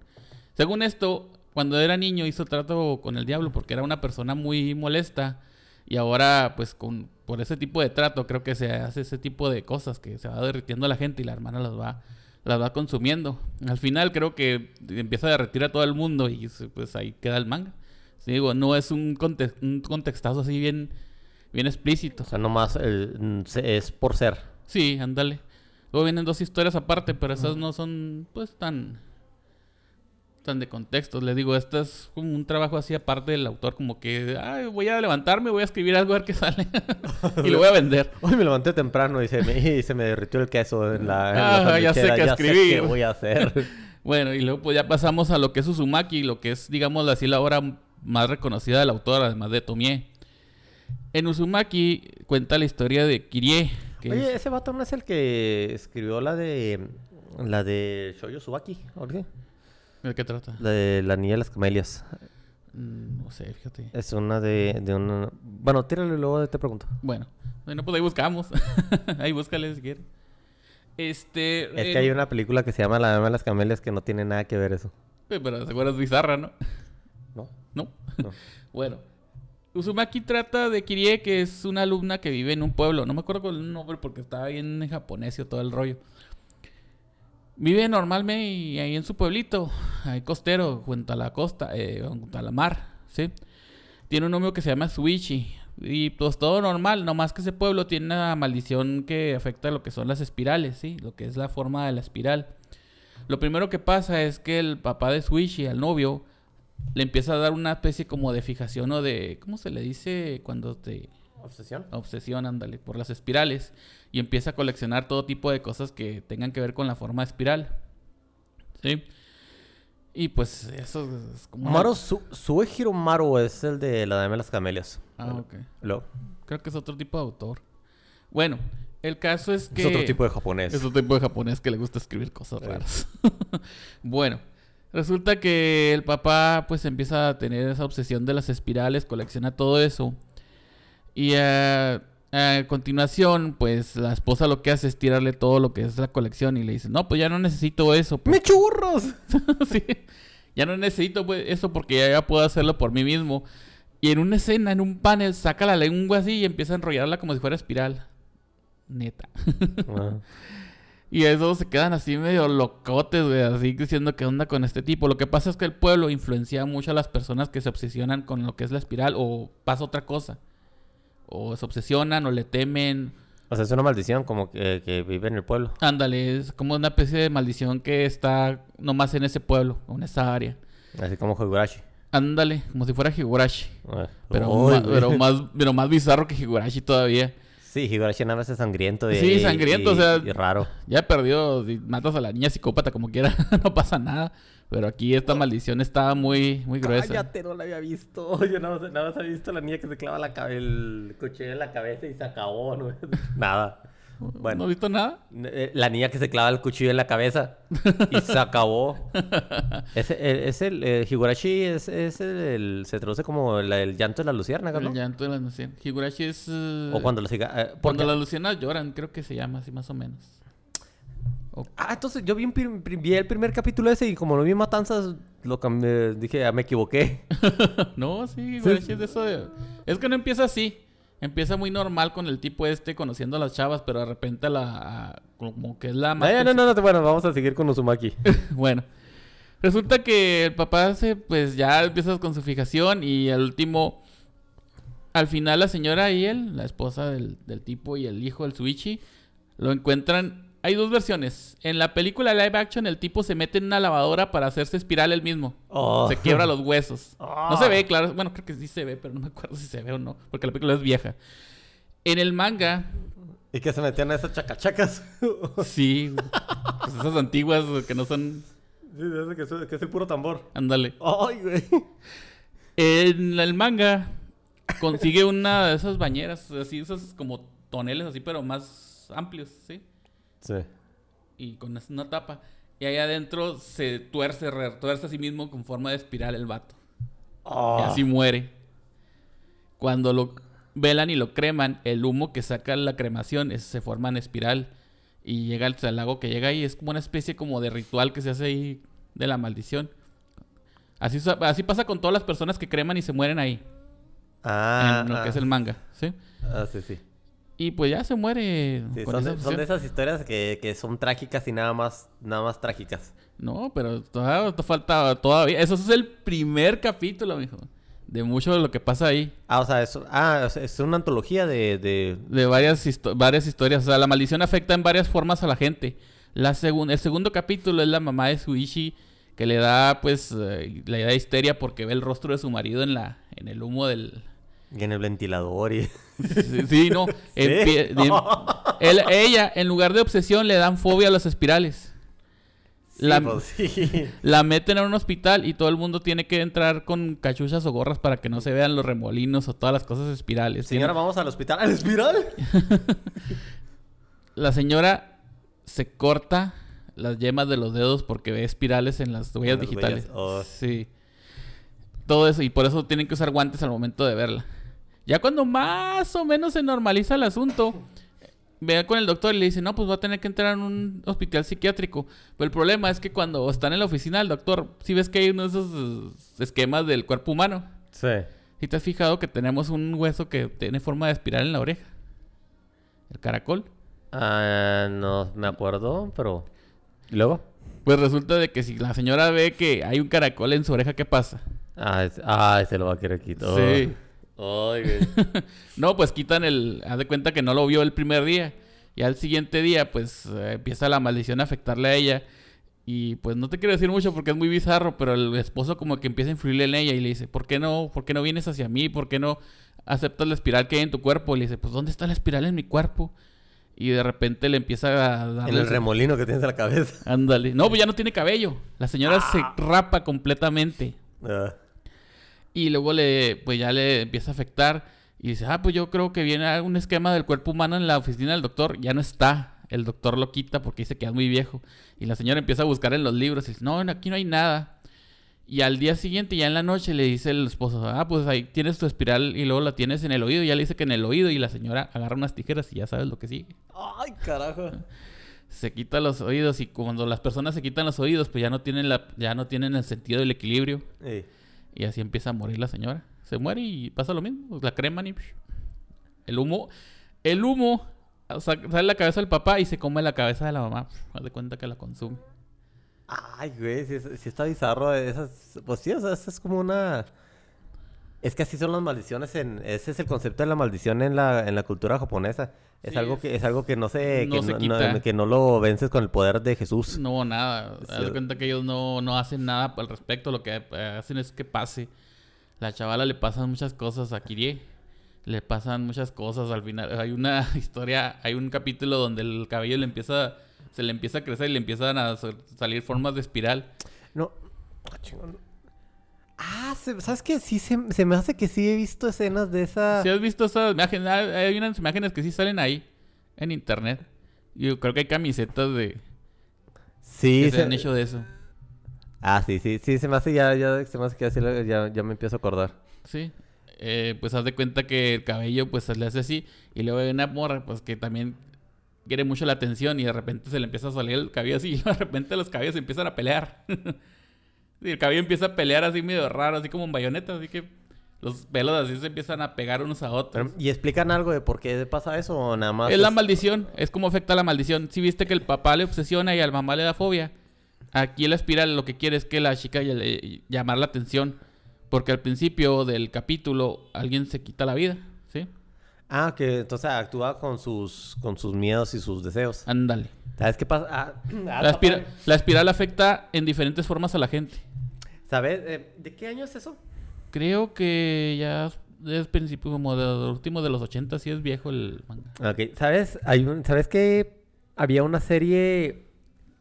S2: Según esto, cuando era niño hizo trato con el diablo porque era una persona muy molesta. Y ahora, pues, con, por ese tipo de trato, creo que se hace ese tipo de cosas que se va derritiendo a la gente y la hermana las va, las va consumiendo. Al final, creo que empieza a derretir a todo el mundo y pues ahí queda el manga. Sí, digo, no es un, conte- un contextazo así bien, bien explícito.
S1: O sea, nomás se- es por ser.
S2: Sí, ándale. Luego vienen dos historias aparte, pero esas no son, pues, tan. Tan de contexto. Les digo, esto es como un trabajo así aparte del autor, como que Ay, voy a levantarme, voy a escribir algo a ver qué sale y lo voy a vender.
S1: Hoy me levanté temprano y se me, y se me derritió el queso en la. en la
S2: Ah, ya sé qué
S1: ya
S2: escribir.
S1: qué voy a hacer.
S2: Bueno, y luego pues ya pasamos a lo que es Uzumaki, lo que es, digamos así, la obra más reconocida del autor, además de Tomie. En Uzumaki cuenta la historia de Kirie, que
S1: Oye,
S2: es-
S1: ese vato no es el que escribió la de. La de Shoyo Subaki, ¿o qué?
S2: ¿De qué trata?
S1: La de La Niña de las Camelias.
S2: Mm, No sé, fíjate.
S1: Es una de, de una... Bueno, tírale y luego te pregunto.
S2: Bueno, bueno, pues ahí buscamos. ahí búscale si quieres. Este.
S1: Es
S2: eh,
S1: que hay una película que se llama La Dama de las Camelias que no tiene nada que ver eso.
S2: Pero seguro es bizarra, ¿no?
S1: ¿No?
S2: ¿No?
S1: No.
S2: bueno. Uzumaki trata de Kirie, que es una alumna que vive en un pueblo. No me acuerdo con el nombre porque estaba bien en japonés y todo el rollo. Vive normalmente ahí en su pueblito, ahí costero, junto a la costa, eh, junto a la mar, ¿sí? Tiene un novio que se llama Suichi. Y pues todo normal, nomás que ese pueblo tiene una maldición que afecta lo que son las espirales, ¿sí? Lo que es la forma de la espiral. Lo primero que pasa es que el papá de Suichi, al novio, le empieza a dar una especie como de fijación o de... ¿Cómo se le dice cuando te
S1: ¿Obsesión?
S2: obsesión, ándale, por las espirales? Y empieza a coleccionar todo tipo de cosas que tengan que ver con la forma espiral. ¿Sí? Y pues eso es como...
S1: Maru, Su Suehiro Maru es el de La Dama de las Camelias.
S2: Ah, ok.
S1: Luego,
S2: Creo que es otro tipo de autor. Bueno, el caso es que...
S1: Es otro tipo de japonés.
S2: Es otro tipo de japonés que le gusta escribir cosas
S1: Sí.
S2: raras. bueno, resulta que el papá pues empieza a tener esa obsesión de las espirales, colecciona todo eso. Y eh, a continuación, pues la esposa lo que hace es tirarle todo lo que es la colección y le dice, no, pues ya no necesito eso. pues".
S1: ¡Me churros!
S2: Sí. Ya no necesito pues, eso porque ya, ya puedo hacerlo por mí mismo. Y en una escena, en un panel, saca la lengua así y empieza a enrollarla como si fuera espiral. Neta.
S1: Ah.
S2: Y esos se quedan así medio locotes, güey, así diciendo qué onda con este tipo. Lo que pasa es que el pueblo influencia mucho a las personas que se obsesionan con lo que es la espiral o pasa otra cosa. O se obsesionan o le temen.
S1: O sea, es una maldición como que, que vive en el pueblo.
S2: Ándale, es como una especie de maldición que está nomás en ese pueblo, en esa área.
S1: Así como Higurashi.
S2: Ándale, como si fuera Higurashi.
S1: Ah.
S2: Pero,
S1: Uy,
S2: pero, más, pero más bizarro que Higurashi todavía.
S1: Sí, Higurashi nada más es sangriento y,
S2: Sí, sangriento,
S1: y-
S2: o sea-
S1: y raro.
S2: Ya perdió, si matas a la niña psicópata como quiera, no pasa nada. Pero aquí esta maldición está muy, muy gruesa.
S1: Cállate, no la había visto. Yo nada más, nada más había visto a la niña que se clava la cabe- el cuchillo en la cabeza y se acabó. ¿no? Nada.
S2: ¿No has visto nada?
S1: eh, la niña que se clava el cuchillo en la cabeza y se acabó. Es, eh, es el eh, Higurashi, es, es el, el- se traduce como la- el llanto de la luciérnaga, ¿no?
S2: El llanto de las luciérnagas. Higurashi es...
S1: O cuando los eh,
S2: cuando las luciérnagas lloran, creo que se llama así más o menos. O-
S1: Ah, entonces yo vi el primer capítulo ese y como no vi matanzas, lo cambié, dije, ah, me equivoqué.
S2: no, sí, Higurashi es de eso de... Es que no empieza así. Empieza muy normal con el tipo este conociendo a las chavas, pero de repente la... como que es la más...
S1: Ah, no, no, no, bueno, vamos a seguir con Uzumaki.
S2: Bueno, resulta que el papá se, pues ya empieza con su fijación y al último, al final la señora y él, la esposa del, del tipo y el hijo del Suichi, lo encuentran. Hay dos versiones. En la película live action el tipo se mete en una lavadora para hacerse espiral él mismo.
S1: Oh.
S2: Se quiebra los huesos. No se ve, claro. Bueno, creo que sí se ve, pero no me acuerdo si se ve o no, porque la película es vieja. En el manga,
S1: ¿Y que se metían a esas chacachacas?
S2: sí, pues esas antiguas que no son...
S1: Sí, que, es, que es el puro tambor.
S2: Ándale.
S1: Ay, güey.
S2: En el manga consigue una de esas bañeras, así, esos como toneles así, pero más amplios, ¿sí?
S1: Sí.
S2: Y con una tapa. Y ahí adentro se tuerce, retuerce a sí mismo con forma de espiral el vato.
S1: Ah.
S2: Y así muere. Cuando lo velan y lo creman, el humo que saca la cremación es- se forma en espiral. Y llega al, al lago que llega ahí. Es como una especie como de ritual que se hace ahí de la maldición. Así, así pasa con todas las personas que creman y se mueren ahí.
S1: Ah,
S2: en lo
S1: ah.
S2: que es el manga, ¿sí?
S1: Ah, sí, sí.
S2: Y pues ya se muere
S1: Sí,
S2: con
S1: son,
S2: esa
S1: de, son de
S2: obsesión.
S1: esas historias que, que son trágicas y nada más, nada más trágicas.
S2: No, pero todavía falta todavía. Eso es el primer capítulo, mijo. De mucho de lo que pasa ahí.
S1: Ah, o sea, eso, ah, es una antología de, de...
S2: De varias, histo- varias historias. O sea, la maldición afecta en varias formas a la gente. La segun- el segundo capítulo es la mamá de Suishi que le da, pues, eh, le da histeria porque ve el rostro de su marido en la, en el humo del...
S1: Y en el ventilador y...
S2: Sí, sí, no. Ella, en lugar de obsesión, le dan fobia a las espirales. La-
S1: Sí, pues, sí.
S2: La meten a un hospital y todo el mundo tiene que entrar con cachuchas o gorras para que no se vean los remolinos o todas las cosas espirales.
S1: Señora, vamos al hospital. ¿Al espiral?
S2: La señora se corta las yemas de los dedos porque ve espirales en las huellas
S1: En las
S2: digitales.
S1: huellas, oh.
S2: Sí. Todo eso, y por eso tienen que usar guantes al momento de verla. Ya cuando más o menos se normaliza el asunto, ve con el doctor y le dice, no, pues va a tener que entrar en un hospital psiquiátrico. Pero el problema es que cuando están en la oficina del doctor, si ves que hay uno de esos eh, esquemas del cuerpo humano.
S1: Sí.
S2: ¿Y te has fijado que tenemos un hueso que tiene forma de espiral en la oreja? El caracol.
S1: Ah, no me acuerdo, pero... ¿Y luego?
S2: Pues resulta de que si la señora ve que hay un caracol en su oreja, ¿qué pasa?
S1: Ah, es- ah, se lo va a querer quitar.
S2: Sí.
S1: Ay, güey.
S2: no, pues quitan el... Haz de cuenta que no lo vio el primer día. Y al siguiente día, pues eh, empieza la maldición a afectarle a ella. Y pues no te quiero decir mucho porque es muy bizarro, pero el esposo como que empieza a influirle en ella y le dice, ¿por qué no, por qué no vienes hacia mí? ¿Por qué no aceptas la espiral que hay en tu cuerpo? Y le dice, pues ¿dónde está la espiral en mi cuerpo? Y de repente le empieza a darle...
S1: En el remolino que tienes en la cabeza.
S2: Ándale. No, pues ya no tiene cabello. La señora se rapa completamente.
S1: Ah.
S2: Y luego le, pues ya le empieza a afectar. Y dice, ah, pues yo creo que viene un esquema del cuerpo humano en la oficina del doctor. Ya no está. El doctor lo quita porque dice que es muy viejo. Y la señora empieza a buscar en los libros. Y dice, no, aquí no hay nada. Y al día siguiente, ya en la noche, le dice el esposo, ah, pues ahí tienes tu espiral y luego la tienes en el oído. Y ya le dice que en el oído. Y la señora agarra unas tijeras y ya sabes lo que sigue.
S1: Ay, carajo.
S2: Se quita los oídos y cuando las personas se quitan los oídos, pues ya no tienen la, ya no tienen el sentido del equilibrio.
S1: Ey.
S2: Y así empieza a morir la señora. Se muere y pasa lo mismo. La creman y... El humo... El humo sa- sale la cabeza del papá y se come la cabeza de la mamá. Haz de cuenta que la consume.
S1: Ay, güey, sí está bizarro. Esas, pues sí, o es como una... Es que así son las maldiciones en... Ese es el concepto de la maldición en la, en la cultura japonesa. Es
S2: Sí,
S1: algo que es algo que no se,
S2: no
S1: que,
S2: se
S1: no, que no lo vences con el poder de Jesús.
S2: No, nada. Haz
S1: Sí.
S2: de cuenta que ellos no, no hacen nada al respecto. Lo que eh, hacen es que pase. La chavala le pasan muchas cosas a Kirie. Le pasan muchas cosas. Al final hay una historia, hay un capítulo donde el cabello le empieza, se le empieza a crecer y le empiezan a sa- salir formas de espiral.
S1: No. Ah, chingón. Ah, ¿sabes qué? Sí, se, se me hace que sí he visto escenas de esa...
S2: Si has visto esas imágenes, hay unas imágenes que sí salen ahí en internet. Yo creo que hay camisetas de
S1: Sí,
S2: que se
S1: se-
S2: han hecho de eso.
S1: Ah, sí, sí, sí, se me hace ya, ya, se me hace que así ya, ya me empiezo a acordar.
S2: Sí. Eh, pues haz de cuenta que el cabello pues se le hace así y luego hay una morra pues que también quiere mucho la atención y de repente se le empieza a salir el cabello así y de repente los cabellos se empiezan a pelear. y el cabello empieza a pelear así medio raro, así como en bayoneta, así que los pelos así se empiezan a pegar unos a otros.
S1: ¿Y explican algo de por qué pasa eso o nada más?
S2: Es la maldición, es como afecta la maldición. Si viste que el papá le obsesiona y al mamá le da fobia, aquí la espiral lo que quiere es que la chica le- llamar la atención. Porque al principio del capítulo alguien se quita la vida, ¿sí?
S1: Ah, que entonces actúa con sus, con sus miedos y sus deseos.
S2: Ándale.
S1: ¿Sabes qué pasa? Ah, ah,
S2: La, espira- la espiral afecta en diferentes formas a la gente.
S1: ¿Sabes? Eh, ¿De qué año es eso?
S2: Creo que ya es principio como de los últimos de los 80, sí es viejo el manga.
S1: Ok, ¿sabes? Hay un, ¿Sabes que había una serie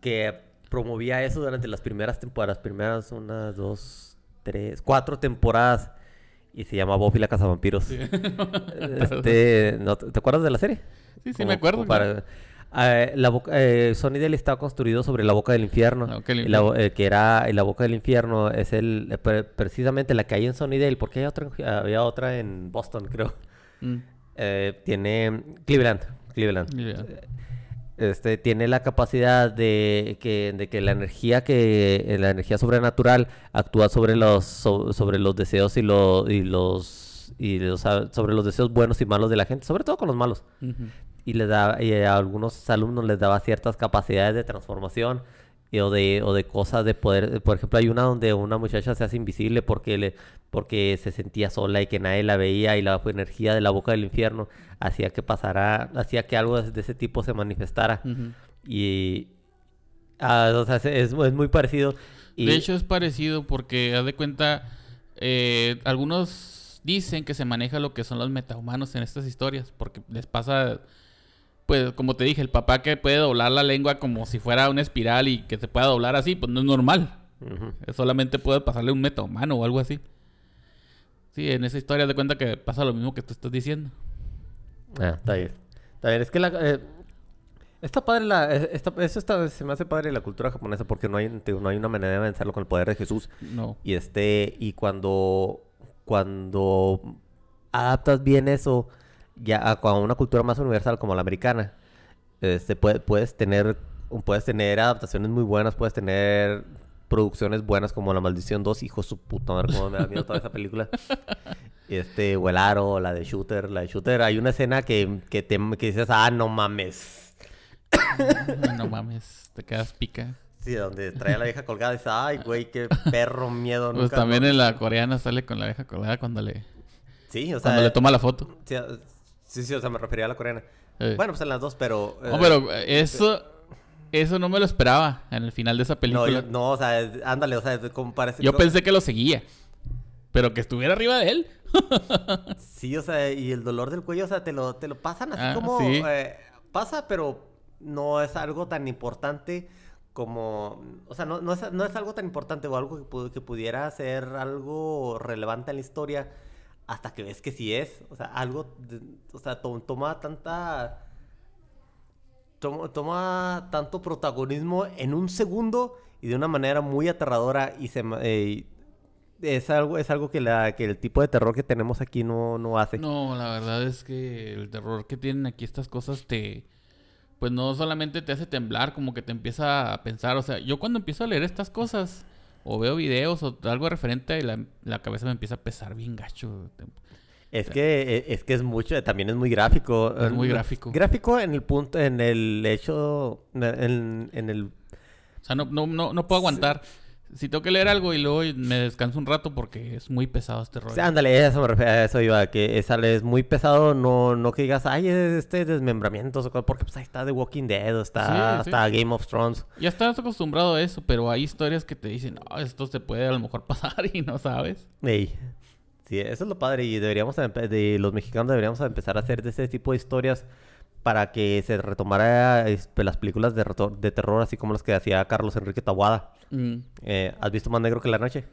S1: que promovía eso durante las primeras temporadas? Primeras, una, dos, tres, cuatro temporadas. Y se llama Buffy la Cazavampiros.
S2: Sí.
S1: Este, ¿no te, acuerdas de la serie?
S2: Sí, sí,
S1: Como-
S2: me acuerdo.
S1: para- Eh, la boca, eh, Sunnydale está construido sobre la boca del infierno.
S2: La boca del
S1: Y la
S2: infierno.
S1: eh, que era y la boca del infierno es el eh, pre- precisamente la que hay en Sunnydale, porque hay otra, en- había otra en Boston, creo.
S2: Mm.
S1: Eh, tiene Cleveland, Cleveland. Este tiene la capacidad de que, de que la energía que eh, la energía sobrenatural actúa sobre los so- sobre los deseos y, lo- y los y los, ah, sobre los deseos buenos y malos de la gente, sobre todo con los malos. Y les da y a algunos alumnos les daba ciertas capacidades de transformación y, o de o de cosas de poder por ejemplo hay una donde una muchacha se hace invisible porque le porque se sentía sola y que nadie la veía y la energía de la boca del infierno hacía que pasara hacía que algo de ese tipo se manifestara. Y ah, o sea, es, es muy parecido Y-
S2: De hecho es parecido porque, haz de cuenta, eh, algunos dicen que se maneja lo que son los metahumanos en estas historias, porque les pasa, pues como te dije, el papá que puede doblar la lengua como si fuera una espiral y que se pueda doblar así, pues no es normal.
S1: Ujú.
S2: Solamente puede pasarle un metahumano o algo así. Sí, en esa historia de cuenta que pasa lo mismo que tú estás diciendo.
S1: Ah, está bien. Está bien, es que la... eh, está padre la... eh, Está, eso está, se me hace padre la cultura japonesa porque no hay, no hay una manera de vencerlo con el poder de Jesús.
S2: No.
S1: Y este... Y cuando... Cuando adaptas bien eso ya a, a una cultura más universal como la americana, este, puede- puedes tener... Puedes tener adaptaciones muy buenas, puedes tener producciones buenas como La Maldición 2, hijo su puta madre, cómo me da miedo toda esa película. Este, o El Aro, la de Shooter, la de Shooter. Hay una escena que, que, te, que dices, ah, no mames.
S2: No, no mames, te quedas pica.
S1: Sí, donde trae a la vieja colgada y dices, ay, güey, qué perro miedo.
S2: Pues
S1: nunca
S2: también
S1: no".
S2: en la coreana sale con la vieja colgada cuando le,
S1: Sí, o sea...
S2: cuando le toma la foto.
S1: sí, sí, sí, o sea, me refería a la coreana.
S2: Eh.
S1: Bueno, pues en las dos, pero...
S2: No,
S1: eh,
S2: pero eh, eso, eso no me lo esperaba en el final de esa película.
S1: yo-
S2: yo
S1: no, o sea, ándale, o sea, es como parece... creo-
S2: pensé que lo seguía. Pero que estuviera arriba de él.
S1: Sí, o sea, y el dolor del cuello, o sea, te lo, te lo pasan así
S2: Ah,
S1: como...
S2: sí.
S1: eh, pasa, pero no es algo tan importante como... O sea, no, no, es, no es algo tan importante o algo que, que pudiera ser algo relevante en la historia hasta que ves que sí es. O sea, algo... de- o sea, to- toma tanta... Toma, tanto protagonismo en un segundo y de una manera muy aterradora y eh, es algo, es algo que, la, que el tipo de terror que tenemos aquí no, no hace.
S2: No, la verdad es que el terror que tienen aquí estas cosas te... Pues no solamente te hace temblar, como que te empieza a pensar. O sea, yo cuando empiezo a leer estas cosas, o veo videos o algo referente, la, la cabeza me empieza a pesar bien gacho.
S1: Es que, e- es que es mucho, también es muy gráfico.
S2: Es muy
S1: Eh,
S2: gráfico.
S1: Gráfico en el punto, en el hecho, en, en el...
S2: O sea, no, no, no, no puedo aguantar. Si tengo que leer algo y luego me descanso un rato porque es muy pesado este rollo.
S1: Sí, ándale, eso me refiero, a eso iba, que es, es muy pesado, no, no que digas, ay, es este desmembramientos, o cosas", porque pues ahí está The Walking Dead, o está,
S2: Sí, sí.
S1: está Game of Thrones.
S2: Ya estás acostumbrado a eso, pero hay historias que te dicen, no, esto se puede a lo mejor pasar y no sabes.
S1: Ey. Sí, eso es lo padre y deberíamos, de, los mexicanos deberíamos empezar a hacer de ese tipo de historias para que se retomara este, las películas de, de terror, así como las que hacía Carlos Enrique Tabuada.
S2: Mm,
S1: Eh, ¿Has visto Más Negro que la Noche?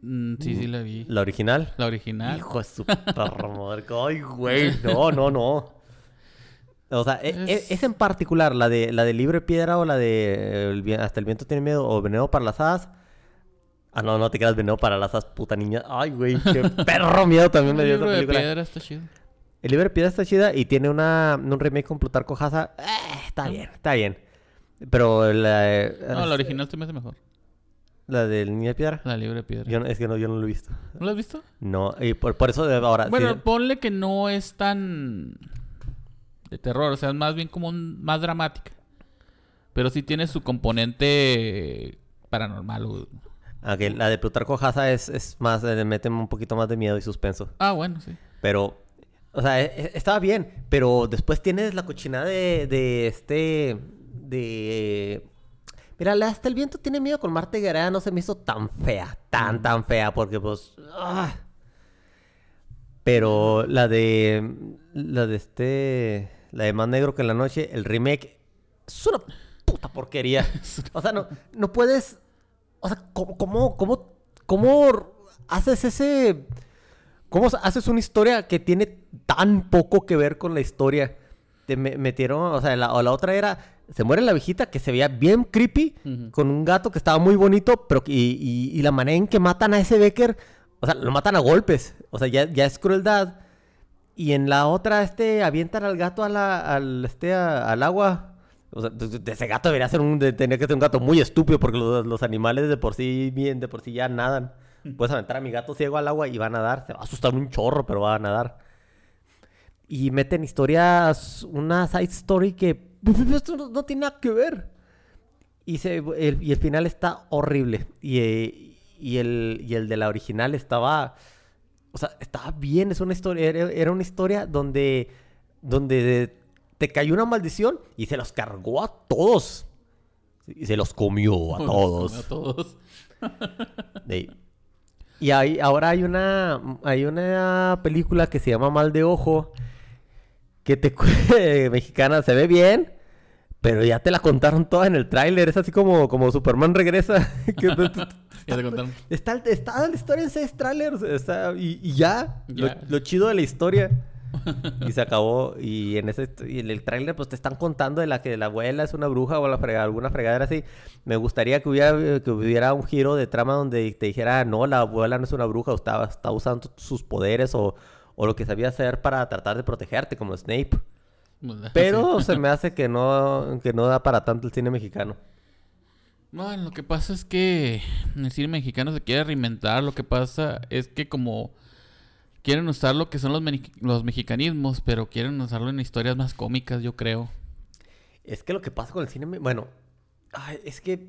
S2: mm, sí, sí, la vi.
S1: La original.
S2: La original.
S1: Hijo de su madre. Ay, güey. No, no, no. O sea, e- e-
S2: Es-
S1: es... en particular la de la de Libre Piedra o la de el Hasta el viento tiene miedo o Veneno para las hadas. Ah, no, no te quedas Veneno para las hadas, puta niña. Ay, güey, qué perro miedo también me dio esa
S2: libro de
S1: película.
S2: piedra está chido.
S1: El Libre Piedra está chida y tiene una, un remake con Plutarco Haza. Eh, está bien, está bien. Pero la, eh,
S2: No, la original se me hace mejor.
S1: la del Niño de Piedra.
S2: La libre de piedra.
S1: Yo no- es que no, yo no lo he visto.
S2: ¿No la has visto?
S1: No, y por, por eso de ahora.
S2: Bueno,
S1: sí-
S2: ponle que no es tan de terror, o sea, es más bien como un- más dramática. Pero sí tiene su componente paranormal. o-
S1: Ok, la de Plutarco Haza es, es más, le meten un poquito más de miedo y suspenso.
S2: Ah, bueno, sí.
S1: Pero, o sea, e- e- estaba bien, pero después tienes la cochinada de, de este, de... Mira, hasta el viento tiene miedo con Marta Guerrera no se me hizo tan fea, tan, tan fea, porque pues... ah. Pero la de, la de este, la de Más Negro que la Noche, el remake, es una puta porquería. O sea, no, no puedes... O sea, ¿cómo, cómo, cómo, cómo haces ese... ¿Cómo haces una historia que tiene tan poco que ver con la historia? Te me- metieron, o sea, la, o la otra era, se muere la viejita que se veía bien creepy, con un gato que estaba muy bonito, pero y, y- y la manera en que matan a ese Becker, o sea, lo matan a golpes, o sea, ya, ya es crueldad. Y en la otra, este, avientan al gato a la, al, este, a- al agua. O sea, de, de ese gato debería ser un, de- tener que ser un gato muy estúpido porque los, los animales de por sí, bien, de por sí ya nadan. Puedes aventar a mi gato ciego al agua y va a nadar. Se va a asustar un chorro, pero va a nadar. Y meten historias, una side story que esto no, no tiene nada que ver. Y, se, el, y el final está horrible. Y, eh, y, el, y el de la original estaba... O sea, estaba bien. Es una historia... Era, era una historia donde... Donde te cayó una maldición y se los cargó a todos. Y se los comió a
S2: Los
S1: todos.
S2: comió a todos.
S1: Sí. Y hay, ahora hay una, hay una película que se llama Mal de Ojo, que te mexicana, se ve bien, pero ya te la contaron toda en el tráiler, es así como, como Superman regresa. que
S2: Ya te contaron.
S1: está, está la historia en seis trailers, está- y, y ya, lo-
S2: Ya.
S1: Lo, chido de la historia. Y se acabó. Y en ese y en el tráiler pues te están contando de la que la abuela es una bruja o la frega- alguna fregadera así. Me gustaría que hubiera, que hubiera un giro de trama donde te dijera, no, la abuela no es una bruja, o está, está usando sus poderes o, o lo que sabía hacer para tratar de protegerte, como Snape. Pero se me hace que no, que no da para tanto el cine mexicano.
S2: Bueno, lo que pasa es que el cine mexicano se quiere reinventar. Lo que pasa es que como quieren usar lo que son los, los mexicanismos, pero quieren usarlo en historias más cómicas, yo creo.
S1: Es que lo que pasa con el cine, bueno, ay, es que,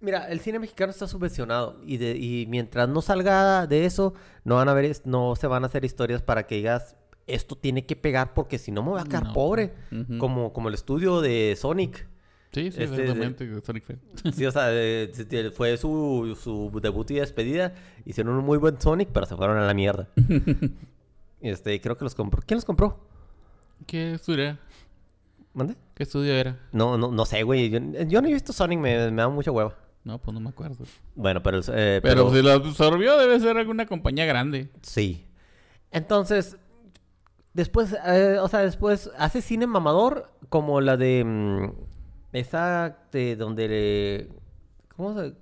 S1: mira, el cine mexicano está subvencionado y, de, y mientras no salga de eso, no van a ver, no se van a hacer historias para que digas, esto tiene que pegar porque si no me voy a quedar
S2: No.
S1: pobre, como, como el estudio de Sonic.
S2: Sí, sí,
S1: Este,
S2: exactamente. Sonic Fest.
S1: Sí, o sea, eh, fue su, su debut y despedida. Hicieron un muy buen Sonic, pero se fueron a la mierda. este, creo que los compró. ¿Quién los compró?
S2: ¿Qué estudio era?
S1: ¿Mande?
S2: ¿Qué estudio era?
S1: No, no, no sé, güey. Yo, yo no he visto Sonic, me, me da mucha hueva.
S2: No, pues no me acuerdo.
S1: Bueno, pero... eh,
S2: Pero, si lo absorbió debe ser alguna compañía grande.
S1: Sí. Entonces, después, eh, o sea, después hace cine mamador como la de... mm, esa de donde... le- ¿Cómo se...?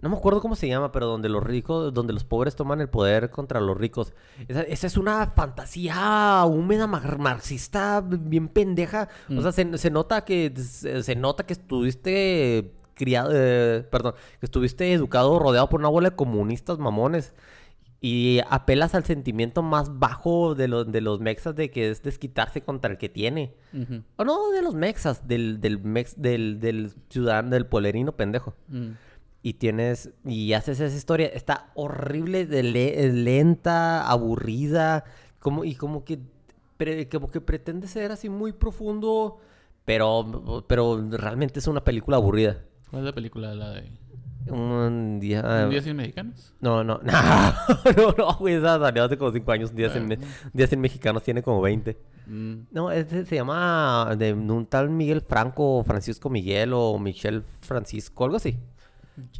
S1: No me acuerdo cómo se llama, pero donde los ricos, donde los pobres toman el poder contra los ricos. Esa, esa es una fantasía húmeda mar- marxista bien pendeja. O sea, se, se nota que se, se nota que estuviste criado, eh, perdón, que estuviste educado rodeado por una bola de comunistas mamones. Y apelas al sentimiento más bajo de, los de los mexas de que es desquitarse contra el que tiene.
S2: Ujú.
S1: O no de los mexas, del, del mex, del, del ciudadano, del polerino pendejo.
S2: Mm.
S1: Y tienes, y haces esa historia, está horrible, de le- lenta, aburrida, como, y como que, pre- como que pretende ser así muy profundo, pero, pero realmente es una película aburrida.
S2: ¿Cuál es la película? La de...
S1: Un día...
S2: ¿Un día sin mexicanos?
S1: No, no, no, no, no, güey, esa salió hace como 5 años, un día, sin, me- un día sin mexicanos tiene como 20.
S2: Mm.
S1: No, este se llama de un tal Miguel Franco, Francisco Miguel o Michelle Francisco, algo así.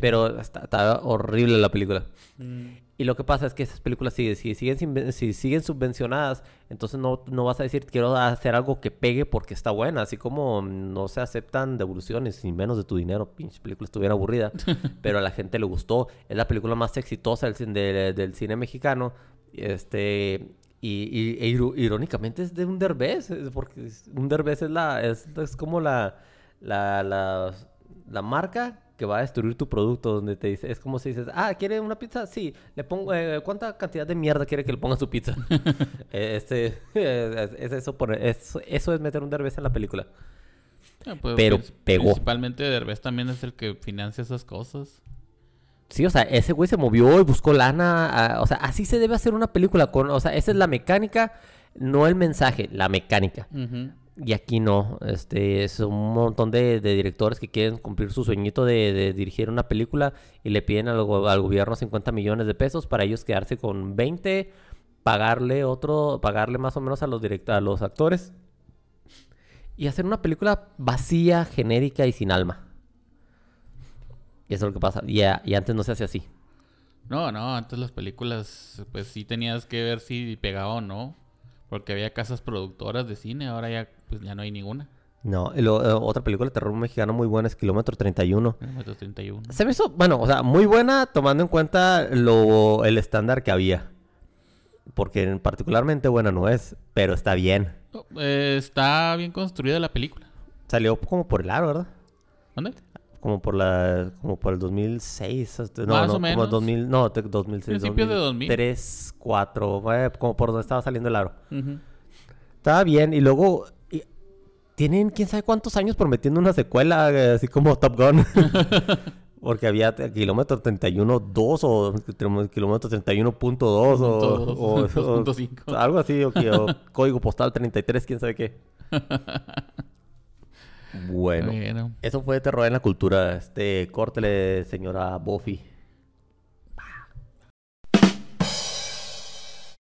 S1: Pero está, está horrible la película.
S2: Mm.
S1: Y lo que pasa es que esas películas siguen, si siguen, si siguen subvencionadas, entonces no, no vas a decir quiero hacer algo que pegue porque está buena. Así como no se aceptan devoluciones ni menos de tu dinero. Pinche película estuviera aburrida. pero a la gente le gustó. Es la película más exitosa del, de- del cine mexicano. Este. Y, y- e irónicamente es de un derbez. es Porque un derbez es la. Es, es como la. La, la, la marca que va a destruir tu producto, donde te dice, es como si dices, ah, ¿quiere una pizza? Sí, le pongo, eh, ¿cuánta cantidad de mierda quiere que le ponga a su pizza? Eh, este, es, es eso, por, es- eso es meter un derbez en la película.
S2: Ah, pues,
S1: Pero
S2: prin-
S1: pegó.
S2: Principalmente Derbez también es el que financia esas cosas.
S1: Sí, o sea, ese güey se movió y buscó lana, o sea, así se debe hacer una película, con, o sea, esa es la mecánica, no el mensaje, la mecánica.
S2: Ujú.
S1: Y aquí no, este, es un montón de, directores que quieren cumplir su sueñito de, dirigir una película y le piden al, go- al gobierno 50 millones de pesos para ellos quedarse con 20, pagarle otro, pagarle más o menos a los direct- a los actores y hacer una película vacía, genérica y sin alma. Y eso es lo que pasa. Y, antes no se hace así.
S2: No, no, antes las películas, pues sí tenías que ver si pegaba o no. Porque había casas productoras de cine, ahora ya, pues ya no hay ninguna.
S1: No, lo- eh, otra película de terror mexicano muy buena es Kilómetro 31.
S2: Kilómetro 31.
S1: Se me hizo, bueno, o sea, muy buena tomando en cuenta lo, el estándar que había. Porque en- particularmente buena no es, pero está bien.
S2: Oh, eh, está bien construida la película.
S1: Salió como por el aro, ¿verdad?
S2: ¿Dónde?
S1: Como por la, como por el 2006. este, No,
S2: Más
S1: no,
S2: o
S1: como
S2: menos.
S1: 2000, no, te- 2006.
S2: Principios de 2000.
S1: 3, 4, eh, como por donde estaba saliendo el aro.
S2: Ujú.
S1: Estaba bien, y luego y- tienen quién sabe cuántos años prometiendo una secuela, eh, así como Top Gun. Porque había kilómetro 31.2 o tenemos kilómetro 31.2 o, o- o-
S2: 2.5.
S1: algo así, o, o código postal 33, quién sabe qué. Bueno,
S2: Bueno.
S1: eso fue terror en la cultura. Este, córtele, señora Buffy.